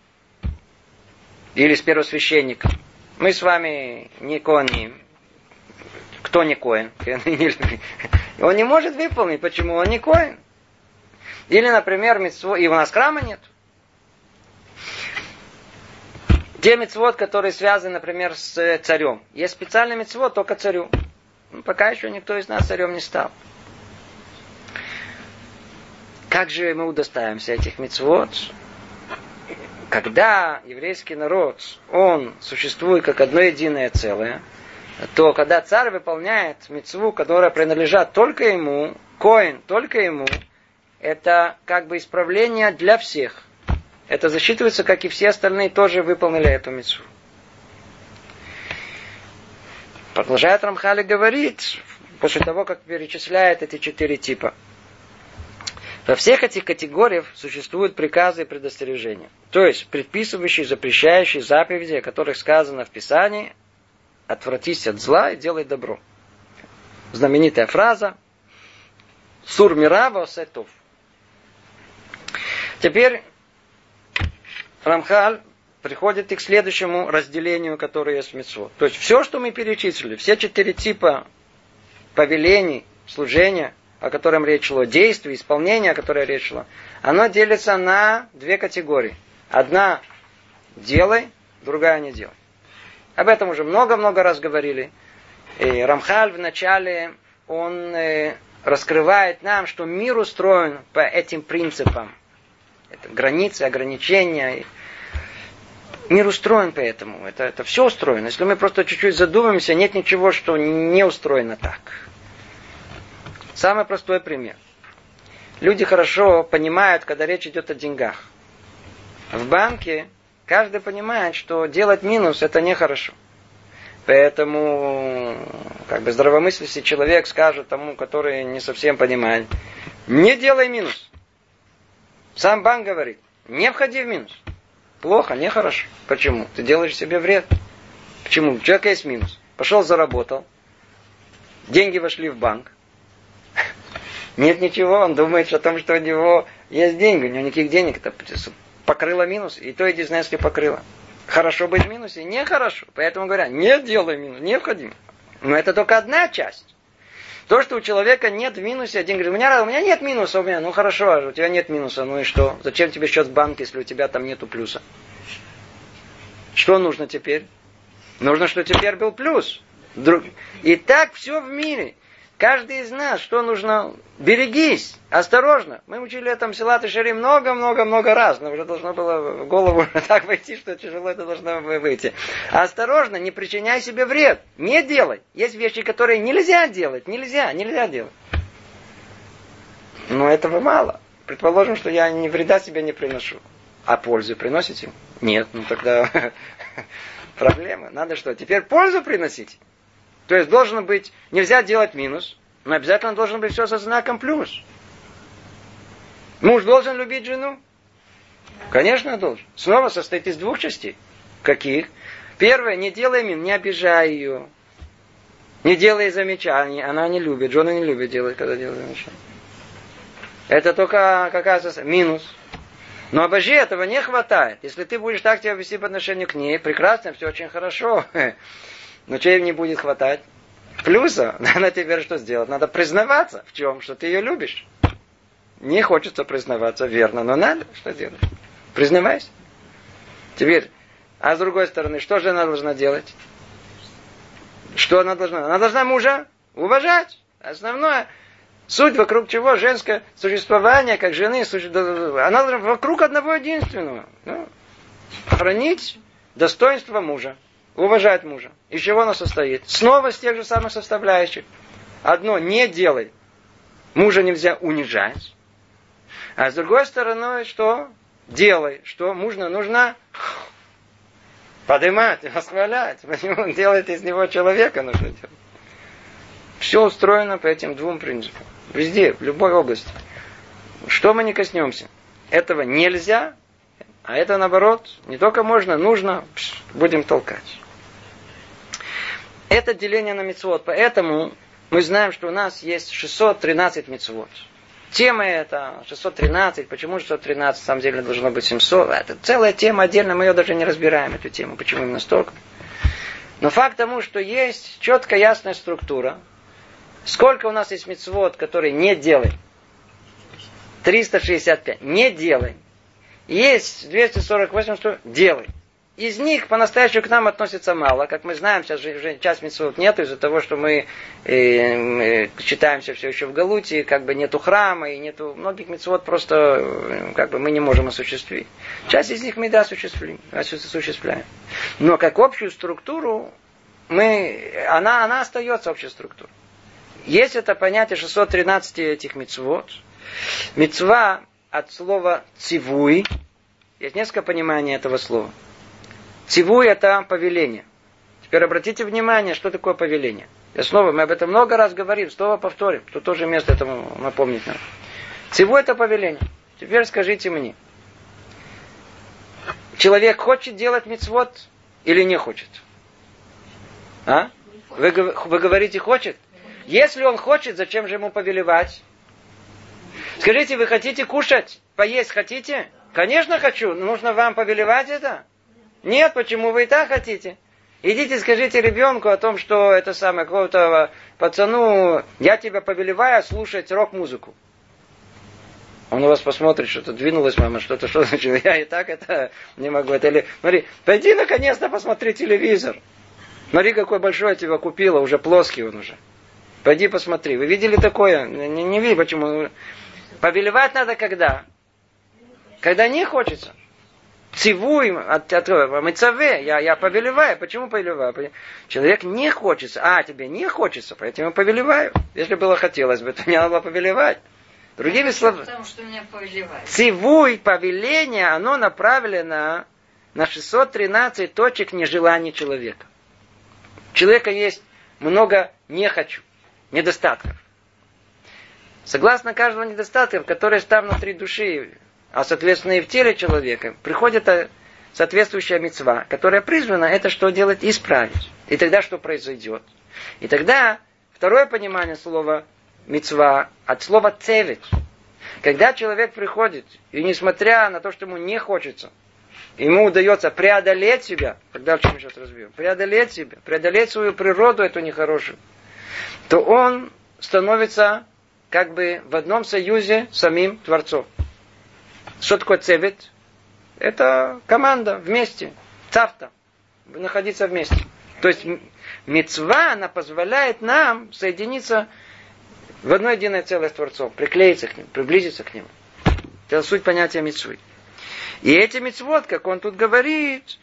или с первосвященником. Мы с вами не кони. Кто не коин? Он не может выполнить. Почему? Он не коин. Или, например, митцво... и у нас храма нет. Те мецвод, которые связаны, например, с царем. Есть специальный мецвод только царю. Ну, пока еще никто из нас царем не стал. Как же мы удостаиваемся этих мецвод? Когда еврейский народ, он существует как одно единое целое, то когда царь выполняет мецву, которая принадлежит только ему, коин только ему, это как бы исправление для всех – это засчитывается, как и все остальные тоже выполнили эту мецу. Продолжает Рамхали говорить, после того, как перечисляет эти четыре типа. Во всех этих категориях существуют приказы и предостережения. То есть, предписывающие, запрещающие заповеди, о которых сказано в Писании, отвратись от зла и делай добро. Знаменитая фраза Сур мирава сетов. Теперь Рамхаль приходит и к следующему разделению, которое есть в митцвот. То есть все, что мы перечислили, все четыре типа повелений, служения, о котором речь шла, действий, исполнения, о котором речь шла, оно делится на две категории. Одна делай, другая не делай. Об этом уже много-много раз говорили. И Рамхаль в начале, он э, раскрывает нам, что мир устроен по этим принципам – это границы, ограничения. Мир устроен поэтому. Это, это все устроено. Если мы просто чуть-чуть задумаемся, нет ничего, что не устроено так. Самый простой пример. Люди хорошо понимают, когда речь идет о деньгах. В банке каждый понимает, что делать минус это нехорошо. Поэтому, как бы здравомыслящий человек скажет тому, который не совсем понимает, не делай минус. Сам банк говорит, не входи в минус. Плохо, нехорошо. Почему? Ты делаешь себе вред. Почему? У человека есть минус. Пошел, заработал. Деньги вошли в банк. Нет ничего, он думает о том, что у него есть деньги. У него никаких денег. Это покрыло минус. И то знаешь, если покрыло. Хорошо быть в минусе? Нехорошо. Поэтому говорят, не делай минус, не входи. Но это только одна часть. То, что у человека нет в минусе, один говорит, у меня, у меня нет минуса, у меня, ну хорошо, а у тебя нет минуса, ну и что? Зачем тебе счет в банке, если у тебя там нету плюса? Что нужно теперь? Нужно, чтобы теперь был плюс. И так все в мире. Каждый из нас, что нужно? Берегись, осторожно. Мы учили это в Силат и Шари много-много-много раз, но уже должно было в голову так войти, что тяжело это должно выйти. Осторожно, не причиняй себе вред. Не делай. Есть вещи, которые нельзя делать. Нельзя, нельзя делать. Но этого мало. Предположим, что я ни вреда себе не приношу. А пользу приносите? Нет, ну тогда проблема. Надо что? Теперь пользу приносить. То есть должен быть, нельзя делать минус, но обязательно должен быть все со знаком плюс. Муж должен любить жену? Конечно, должен. Снова состоит из двух частей. Каких? Первое, не делай мин, не обижай ее. Не делай замечаний. Она не любит, жена не любит делать, когда делает замечания. Это только какая минус. Но обожи этого не хватает. Если ты будешь так себя вести по отношению к ней, прекрасно, все очень хорошо. Но чего им не будет хватать? Плюса. Надо теперь что сделать? Надо признаваться в чем, что ты ее любишь. Не хочется признаваться, верно, но надо. Что делать? Признавайся. Теперь, а с другой стороны, что же она должна делать? Что она должна? Она должна мужа уважать. Основное, суть вокруг чего женское существование, как жены, она должна вокруг одного единственного. Ну, хранить достоинство мужа уважать мужа. Из чего оно состоит? Снова с тех же самых составляющих. Одно, не делай. Мужа нельзя унижать. А с другой стороны, что? Делай. Что мужа нужно Поднимать, восхвалять. Делает из него человека, нужно делать. Все устроено по этим двум принципам. Везде, в любой области. Что мы не коснемся? Этого нельзя, а это наоборот, не только можно, нужно, будем толкать. Это деление на мецвод. Поэтому мы знаем, что у нас есть 613 мецвод. Тема это 613. Почему 613? На самом деле должно быть 700. Это целая тема отдельно. Мы ее даже не разбираем, эту тему. Почему именно столько? Но факт тому, что есть четкая ясная структура. Сколько у нас есть мецвод, которые не делай? 365. Не делай. Есть 248, что делай. Из них по-настоящему к нам относится мало. Как мы знаем, сейчас же часть митцвот нет из-за того, что мы э, э, читаемся все еще в Галуте, как бы нету храма, и нету многих митцвот просто э, как бы мы не можем осуществить. Часть из них мы да осуществляем. осуществляем. Но как общую структуру мы, она, она остается общей структурой. Есть это понятие 613 этих мицвод. Мицва от слова цивуй. Есть несколько пониманий этого слова. Цивуй это повеление. Теперь обратите внимание, что такое повеление. И снова, мы об этом много раз говорим, снова повторим, что тоже место этому напомнить надо. Цивуй это повеление. Теперь скажите мне, человек хочет делать мицвод или не хочет? А? Вы, вы говорите хочет? Если он хочет, зачем же ему повелевать? Скажите, вы хотите кушать? Поесть хотите? Конечно хочу. Нужно вам повелевать это? Нет, почему вы и так хотите? Идите скажите ребенку о том, что это самое, какого-то пацану, я тебя повелеваю слушать рок-музыку. Он у вас посмотрит, что-то двинулось, мама, что-то, что значит, я и так это не могу. Это или, смотри, пойди наконец-то посмотри телевизор. Смотри, какой большой я тебя купила, уже плоский он уже. Пойди посмотри. Вы видели такое? Не, не видели, почему. Повелевать надо когда? Когда не хочется. Цивуй от, от мецаве, я, я повелеваю. Почему повелеваю? Человек не хочется. А, тебе не хочется, поэтому повелеваю. Если было хотелось бы, то не надо было повелевать. Другими словами, Потому что меня повелевает. Цивуй, повеление, оно направлено на 613 точек нежеланий человека. У человека есть много не хочу, недостатков. Согласно каждого недостатка, который там внутри души, а соответственно и в теле человека, приходит э, соответствующая мецва, которая призвана это что делать? Исправить. И тогда что произойдет? И тогда второе понимание слова мецва от слова цевит. Когда человек приходит, и несмотря на то, что ему не хочется, ему удается преодолеть себя, тогда чем мы сейчас разбьем, преодолеть себя, преодолеть свою природу эту нехорошую, то он становится как бы в одном союзе с самим Творцом. Что такое цевет? Это команда вместе, цавта, находиться вместе. То есть мецва, она позволяет нам соединиться в одно единое целое с Творцом, приклеиться к нему, приблизиться к нему. Это суть понятия мецвы. И эти мецвод, как он тут говорит,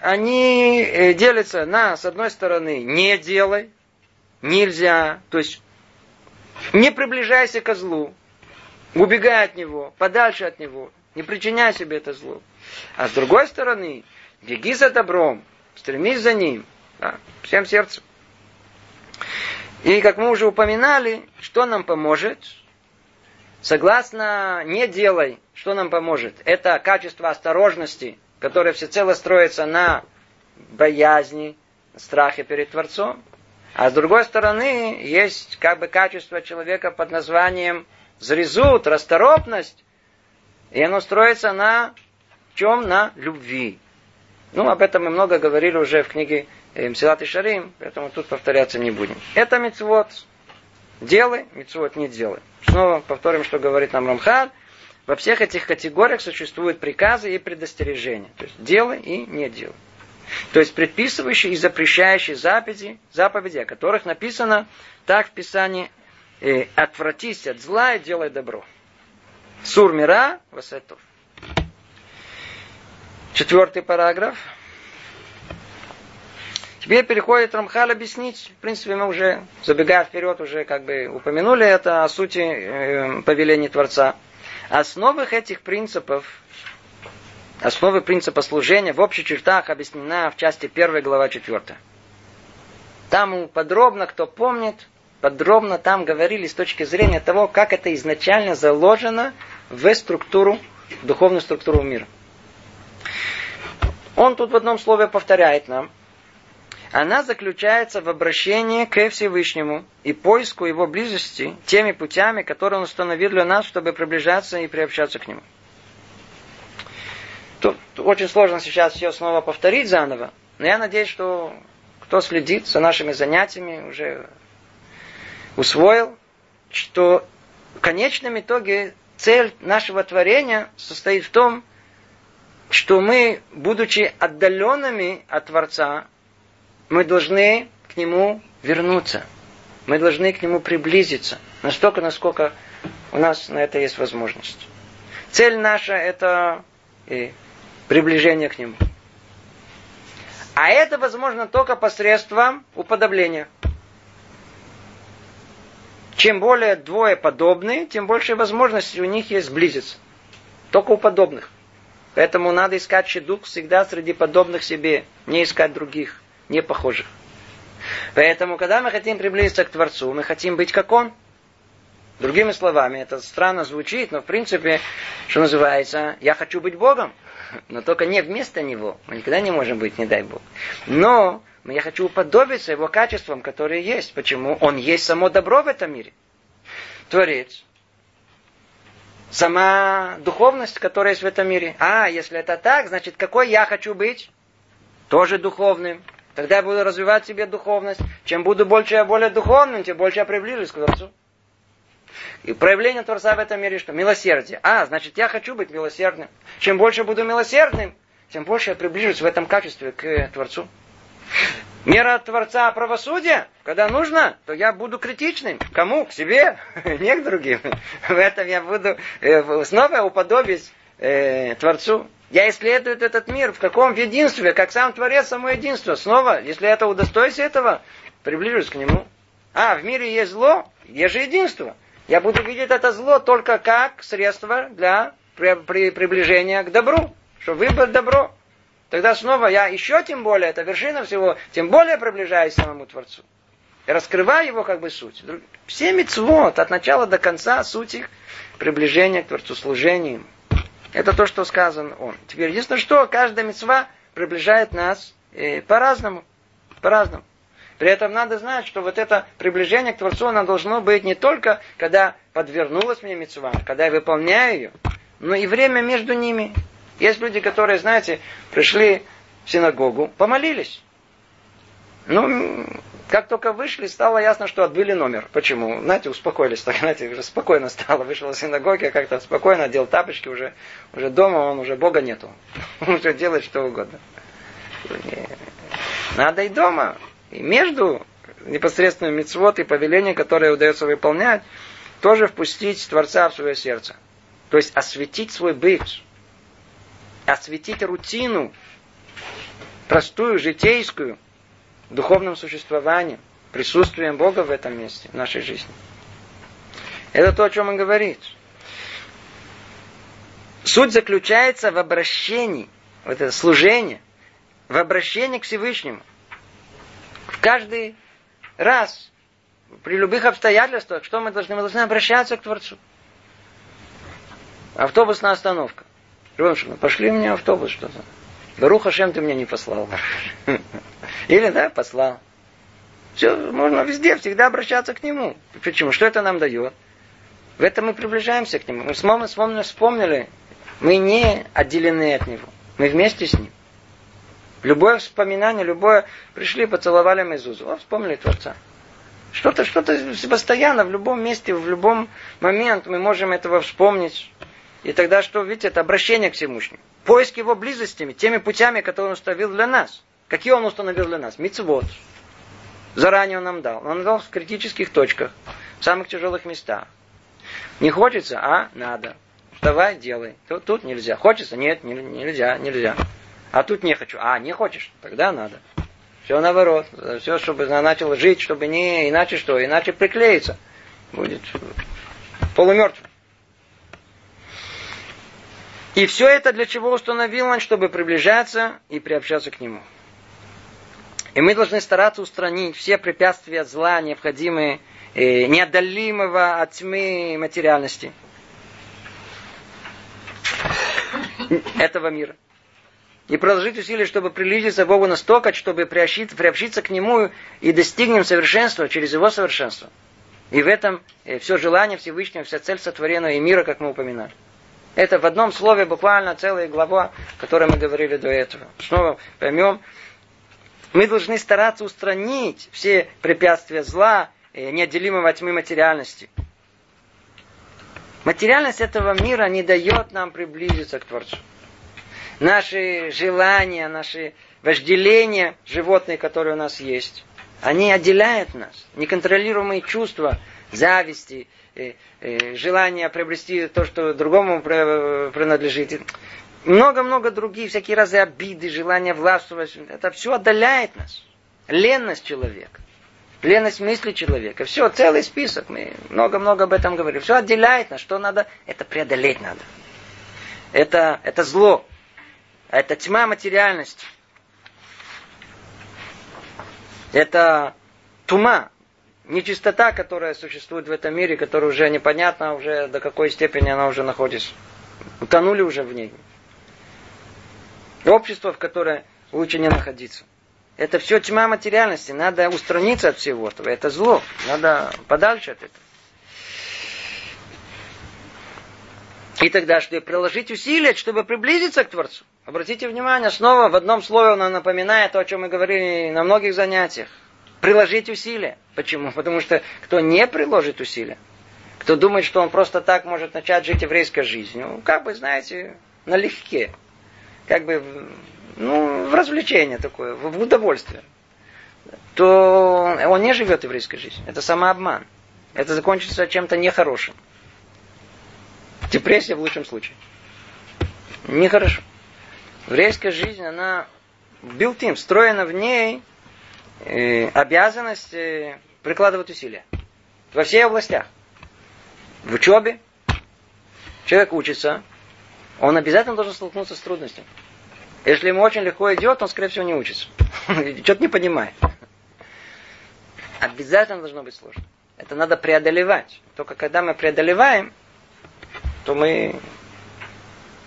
они э, делятся на, с одной стороны, не делай, нельзя, то есть не приближайся к злу, убегай от него, подальше от него, не причиняй себе это зло. А с другой стороны, беги за добром, стремись за ним, да, всем сердцем. И как мы уже упоминали, что нам поможет? Согласно «не делай», что нам поможет? Это качество осторожности, которое всецело строится на боязни, страхе перед Творцом. А с другой стороны, есть как бы качество человека под названием зрезут, расторопность, и оно строится на чем? На любви. Ну, об этом мы много говорили уже в книге э, Мсилат и Шарим, поэтому тут повторяться не будем. Это мецвод. Делай, мецвод не делай. Снова повторим, что говорит нам Рамхар. Во всех этих категориях существуют приказы и предостережения. То есть делай и не делай. То есть предписывающие и запрещающие заповеди, заповеди, о которых написано так в Писании, э, отвратись от зла и делай добро. Сур мира васетов. Четвертый параграф. Теперь переходит Рамхал объяснить. В принципе, мы уже, забегая вперед, уже как бы упомянули это о сути э, повеления Творца. Основах этих принципов основы принципа служения в общих чертах объяснена в части 1 глава 4. Там подробно, кто помнит, подробно там говорили с точки зрения того, как это изначально заложено в структуру, в духовную структуру мира. Он тут в одном слове повторяет нам. Она заключается в обращении к Всевышнему и поиску его близости теми путями, которые он установил для нас, чтобы приближаться и приобщаться к нему. Тут очень сложно сейчас все снова повторить заново, но я надеюсь, что кто следит за нашими занятиями, уже усвоил, что в конечном итоге цель нашего творения состоит в том, что мы, будучи отдаленными от Творца, мы должны к Нему вернуться. Мы должны к Нему приблизиться. Настолько, насколько у нас на это есть возможность. Цель наша – это и приближение к Нему. А это возможно только посредством уподобления. Чем более двое подобны, тем больше возможностей у них есть сблизиться. Только у подобных. Поэтому надо искать щедук всегда среди подобных себе, не искать других, не похожих. Поэтому, когда мы хотим приблизиться к Творцу, мы хотим быть как Он. Другими словами, это странно звучит, но в принципе, что называется, я хочу быть Богом но только не вместо него. Мы никогда не можем быть, не дай Бог. Но я хочу уподобиться его качествам, которые есть. Почему? Он есть само добро в этом мире. Творец. Сама духовность, которая есть в этом мире. А, если это так, значит, какой я хочу быть? Тоже духовным. Тогда я буду развивать себе духовность. Чем буду больше я более духовным, тем больше я приближусь к Творцу. И проявление Творца в этом мире что? Милосердие. А, значит, я хочу быть милосердным. Чем больше буду милосердным, тем больше я приближусь в этом качестве к Творцу. Мера Творца правосудия, когда нужно, то я буду критичным. Кому? К себе, не к другим. В этом я буду э, снова уподобить э, Творцу. Я исследую этот мир в каком единстве, как сам Творец, само единство. Снова, если это удостоюсь этого, приближусь к нему. А, в мире есть зло, есть же единство. Я буду видеть это зло только как средство для при, при, приближения к добру, чтобы выбрать добро. Тогда снова я еще тем более, это вершина всего, тем более приближаюсь к самому Творцу. И раскрываю его как бы суть. Все мецвод от начала до конца суть их приближения к Творцу, служения Это то, что сказано он. Теперь единственное, что каждая мецва приближает нас э, по-разному. По-разному. При этом надо знать, что вот это приближение к Творцу, оно должно быть не только, когда подвернулась мне мецва, когда я выполняю ее, но и время между ними. Есть люди, которые, знаете, пришли в синагогу, помолились. Ну, как только вышли, стало ясно, что отбыли номер. Почему? Знаете, успокоились, так, знаете, уже спокойно стало. Вышел из синагоги, как-то спокойно одел тапочки, уже, уже дома он, уже Бога нету. Он уже делает что угодно. Надо и дома и между непосредственно мицвод и повеление, которое удается выполнять, тоже впустить Творца в свое сердце. То есть осветить свой быт, осветить рутину, простую, житейскую, духовным существованием, присутствием Бога в этом месте, в нашей жизни. Это то, о чем он говорит. Суть заключается в обращении, вот это служение, в обращении к Всевышнему каждый раз, при любых обстоятельствах, что мы должны? Мы должны обращаться к Творцу. Автобусная остановка. Ромшина, пошли мне автобус что-то. Баруха Шем ты мне не послал. Или, да, послал. Все, можно везде, всегда обращаться к нему. Почему? Что это нам дает? В этом мы приближаемся к нему. Мы вспомнили, вспомнили, мы не отделены от него. Мы вместе с ним. Любое вспоминание, любое... Пришли, поцеловали Мезузу. О, вспомнили Творца. Что-то, что-то постоянно, в любом месте, в любом момент мы можем этого вспомнить. И тогда что, видите, это обращение к Всевышнему. Поиск его близостями, теми путями, которые он установил для нас. Какие он установил для нас? Мицвод. Заранее он нам дал. Он дал в критических точках, в самых тяжелых местах. Не хочется, а надо. Давай, делай. Тут, тут нельзя. Хочется? Нет, нельзя, нельзя. А тут не хочу. А, не хочешь? Тогда надо. Все наоборот. Все, чтобы начал жить, чтобы не... Иначе что? Иначе приклеится. Будет полумертвым. И все это для чего установил он? Чтобы приближаться и приобщаться к нему. И мы должны стараться устранить все препятствия зла, необходимые, э, неотдалимого от тьмы материальности этого мира. И продолжить усилия, чтобы приблизиться к Богу настолько, чтобы приобщиться, приобщиться к Нему и достигнем совершенства через Его совершенство. И в этом э, все желание Всевышнего, вся цель сотворенного и мира, как мы упоминали. Это в одном слове буквально целая глава, о которой мы говорили до этого. Снова поймем, мы должны стараться устранить все препятствия зла, неотделимого от тьмы материальности. Материальность этого мира не дает нам приблизиться к Творцу. Наши желания, наши вожделения животные, которые у нас есть, они отделяют нас. Неконтролируемые чувства зависти, желание приобрести то, что другому принадлежит много-много других, всякие разы обиды, желания властвовать. Это все отдаляет нас. Ленность человека. Ленность мысли человека. Все, целый список. Мы много-много об этом говорим. Все отделяет нас. Что надо? Это преодолеть надо. Это, это зло. Это тьма материальности. Это тума, нечистота, которая существует в этом мире, которая уже непонятно уже до какой степени она уже находится. Утонули уже в ней общество, в которое лучше не находиться. Это все тьма материальности. Надо устраниться от всего этого. Это зло. Надо подальше от этого. И тогда, что приложить усилия, чтобы приблизиться к Творцу. Обратите внимание, снова в одном слове он напоминает то, о чем мы говорили на многих занятиях. Приложить усилия. Почему? Потому что кто не приложит усилия, кто думает, что он просто так может начать жить еврейской жизнью, ну, как бы, знаете, налегке как бы, ну, в развлечение такое, в удовольствие, то он не живет еврейской жизнью. Это самообман. Это закончится чем-то нехорошим. Депрессия в лучшем случае. Нехорошо. Еврейская жизнь, она built встроена в ней э, обязанность э, прикладывать усилия. Во всех областях. В учебе. Человек учится, он обязательно должен столкнуться с трудностями. Если ему очень легко идет, он, скорее всего, не учится. Что-то не понимает. Обязательно должно быть сложно. Это надо преодолевать. Только когда мы преодолеваем, то мы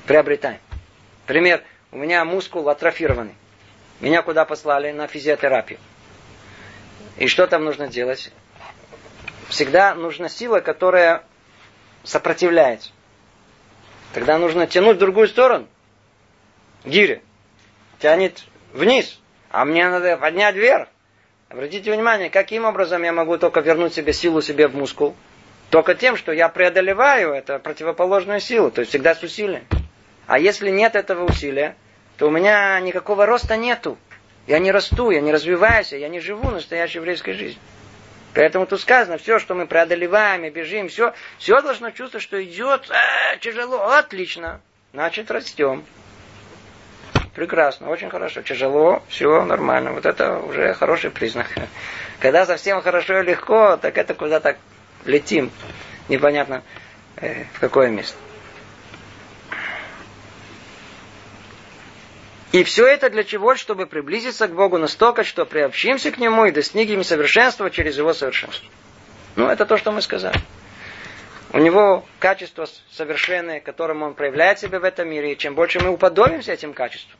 приобретаем. Пример. У меня мускул атрофированный. Меня куда послали? На физиотерапию. И что там нужно делать? Всегда нужна сила, которая сопротивляется. Тогда нужно тянуть в другую сторону. Гири. Тянет вниз. А мне надо поднять вверх. Обратите внимание, каким образом я могу только вернуть себе силу себе в мускул? Только тем, что я преодолеваю это противоположную силу, то есть всегда с усилием. А если нет этого усилия, то у меня никакого роста нету. Я не расту, я не развиваюсь, я не живу настоящей еврейской жизнью. Поэтому тут сказано, все, что мы преодолеваем и бежим, все, все должно чувствовать, что идет э, тяжело, отлично, значит растем. Прекрасно, очень хорошо. Тяжело, все нормально. Вот это уже хороший признак. Когда совсем хорошо и легко, так это куда-то летим. Непонятно э, в какое место. И все это для чего? Чтобы приблизиться к Богу настолько, что приобщимся к Нему и достигнем совершенства через Его совершенство. Ну, это то, что мы сказали. У него качество совершенное, которым он проявляет себя в этом мире, и чем больше мы уподобимся этим качествам,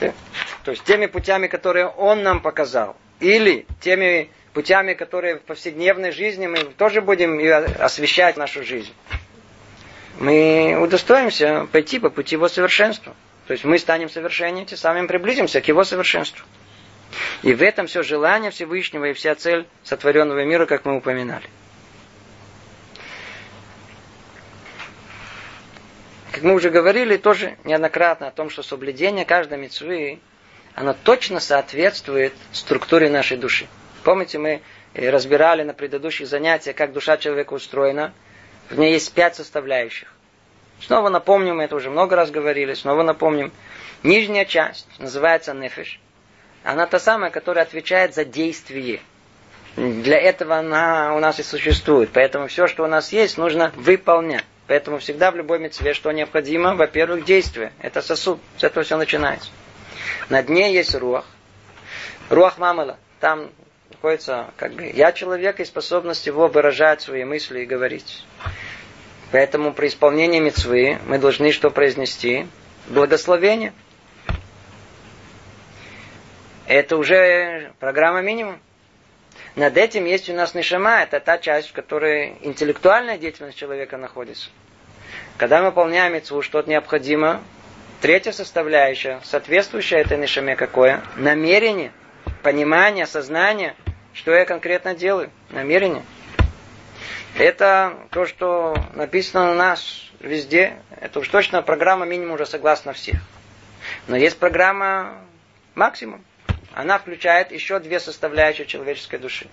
то есть теми путями, которые он нам показал, или теми путями, которые в повседневной жизни мы тоже будем освещать нашу жизнь, мы удостоимся пойти по пути его совершенства. То есть мы станем совершеннее, тем самым приблизимся к его совершенству. И в этом все желание Всевышнего и вся цель сотворенного мира, как мы упоминали. Как мы уже говорили тоже неоднократно о том, что соблюдение каждой мецвы, оно точно соответствует структуре нашей души. Помните, мы разбирали на предыдущих занятиях, как душа человека устроена. В ней есть пять составляющих. Снова напомним, мы это уже много раз говорили, снова напомним. Нижняя часть называется нефиш. Она та самая, которая отвечает за действие. Для этого она у нас и существует. Поэтому все, что у нас есть, нужно выполнять. Поэтому всегда в любой мецве, что необходимо, во-первых, действие. Это сосуд. С этого все начинается. На дне есть руах. Руах мамала. Там находится, как бы, я человек и способность его выражать свои мысли и говорить. Поэтому при исполнении мецвы мы должны что произнести? Благословение. Это уже программа минимум. Над этим есть у нас нишама, это та часть, в которой интеллектуальная деятельность человека находится. Когда мы выполняем митцву, что-то необходимо, третья составляющая, соответствующая этой нишаме какое? Намерение, понимание, сознание, что я конкретно делаю. Намерение. Это то, что написано у нас везде. Это уж точно программа минимум уже согласна всех. Но есть программа максимум она включает еще две составляющие человеческой души.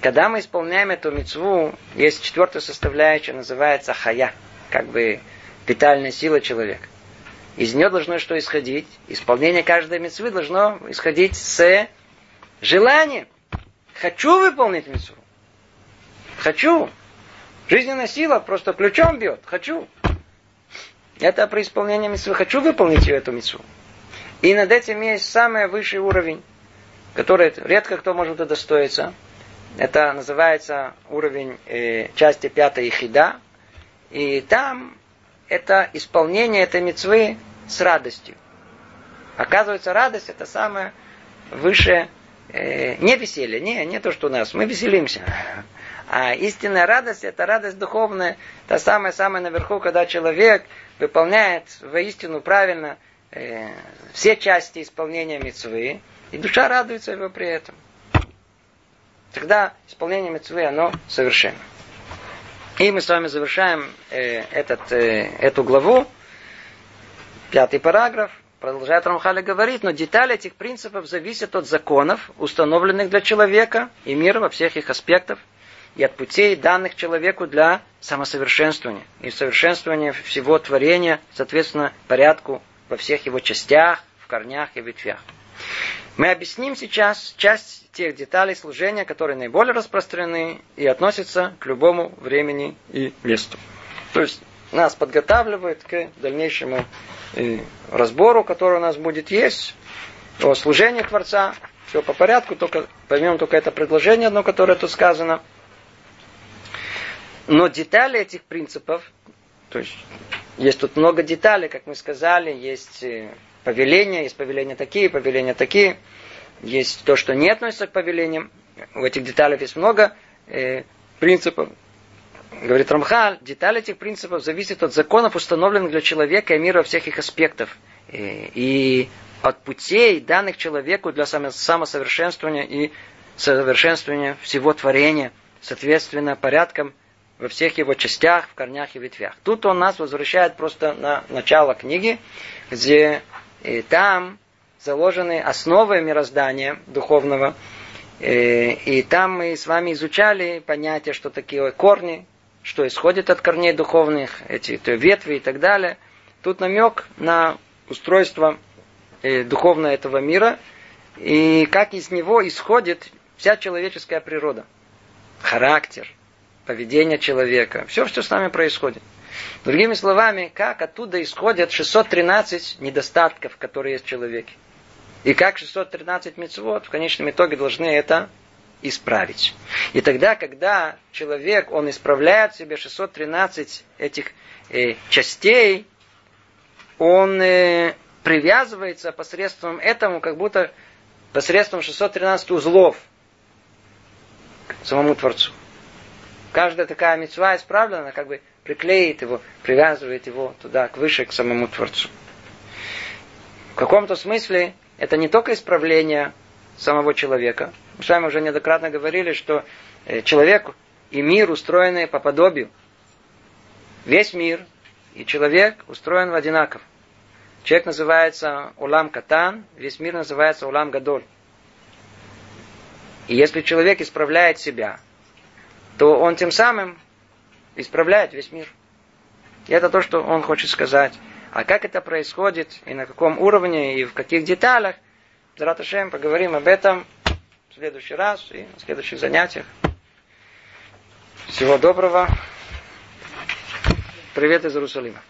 Когда мы исполняем эту мецву, есть четвертая составляющая, называется хая, как бы питальная сила человека. Из нее должно что исходить? Исполнение каждой мецвы должно исходить с желанием. Хочу выполнить мецву. Хочу. Жизненная сила просто ключом бьет. Хочу. Это при исполнении мецвы. Хочу выполнить эту мецву. И над этим есть самый высший уровень, который редко кто может удостоиться. Это называется уровень э, части пятой хида. И там это исполнение этой мецвы с радостью. Оказывается, радость это самое высшее, э, не веселье, не, не то, что у нас, мы веселимся. А истинная радость это радость духовная, та самая-самая наверху, когда человек выполняет воистину правильно э, все части исполнения мецвы, и душа радуется его при этом. Тогда исполнение мецвы, оно совершенно. И мы с вами завершаем э, этот, э, эту главу, пятый параграф, продолжает Рамхали говорить, но детали этих принципов зависят от законов, установленных для человека и мира во всех их аспектах, и от путей, данных человеку для самосовершенствования и совершенствования всего творения, соответственно, порядку во всех его частях, в корнях и ветвях. Мы объясним сейчас часть тех деталей служения, которые наиболее распространены и относятся к любому времени и месту. То есть нас подготавливает к дальнейшему э, разбору, который у нас будет есть, о служении Творца. Все по порядку, только поймем только это предложение одно, которое тут сказано. Но детали этих принципов, то есть есть тут много деталей, как мы сказали, есть э, повеления, есть повеления такие, повеления такие. Есть то, что не относится к повелениям. В этих деталях есть много э, принципов. Говорит Рамхаль, детали этих принципов зависят от законов, установленных для человека и мира во всех их аспектах. И, и от путей, данных человеку для самосовершенствования и совершенствования всего творения, соответственно, порядкам во всех его частях, в корнях и ветвях. Тут он нас возвращает просто на начало книги, где и там заложены основы мироздания духовного. Э, и там мы с вами изучали понятие, что такие корни, что исходит от корней духовных, эти ветви и так далее. Тут намек на устройство э, духовного этого мира и как из него исходит вся человеческая природа. Характер, поведение человека, все, что с нами происходит. Другими словами, как оттуда исходят 613 недостатков, которые есть в человеке. И как 613 мецвод в конечном итоге должны это исправить. И тогда, когда человек, он исправляет в себе 613 этих э, частей, он э, привязывается посредством этому, как будто посредством 613 узлов к самому Творцу. Каждая такая мецва исправлена, как бы приклеит его, привязывает его туда, к выше, к самому Творцу. В каком-то смысле это не только исправление самого человека. Мы с вами уже неоднократно говорили, что э, человек и мир устроены по подобию. Весь мир и человек устроен в одинаков. Человек называется Улам Катан, весь мир называется Улам Гадоль. И если человек исправляет себя, то он тем самым исправляет весь мир. И это то, что он хочет сказать. А как это происходит, и на каком уровне, и в каких деталях, Зараташем, поговорим об этом в следующий раз и на следующих занятиях. Всего доброго. Привет из Иерусалима.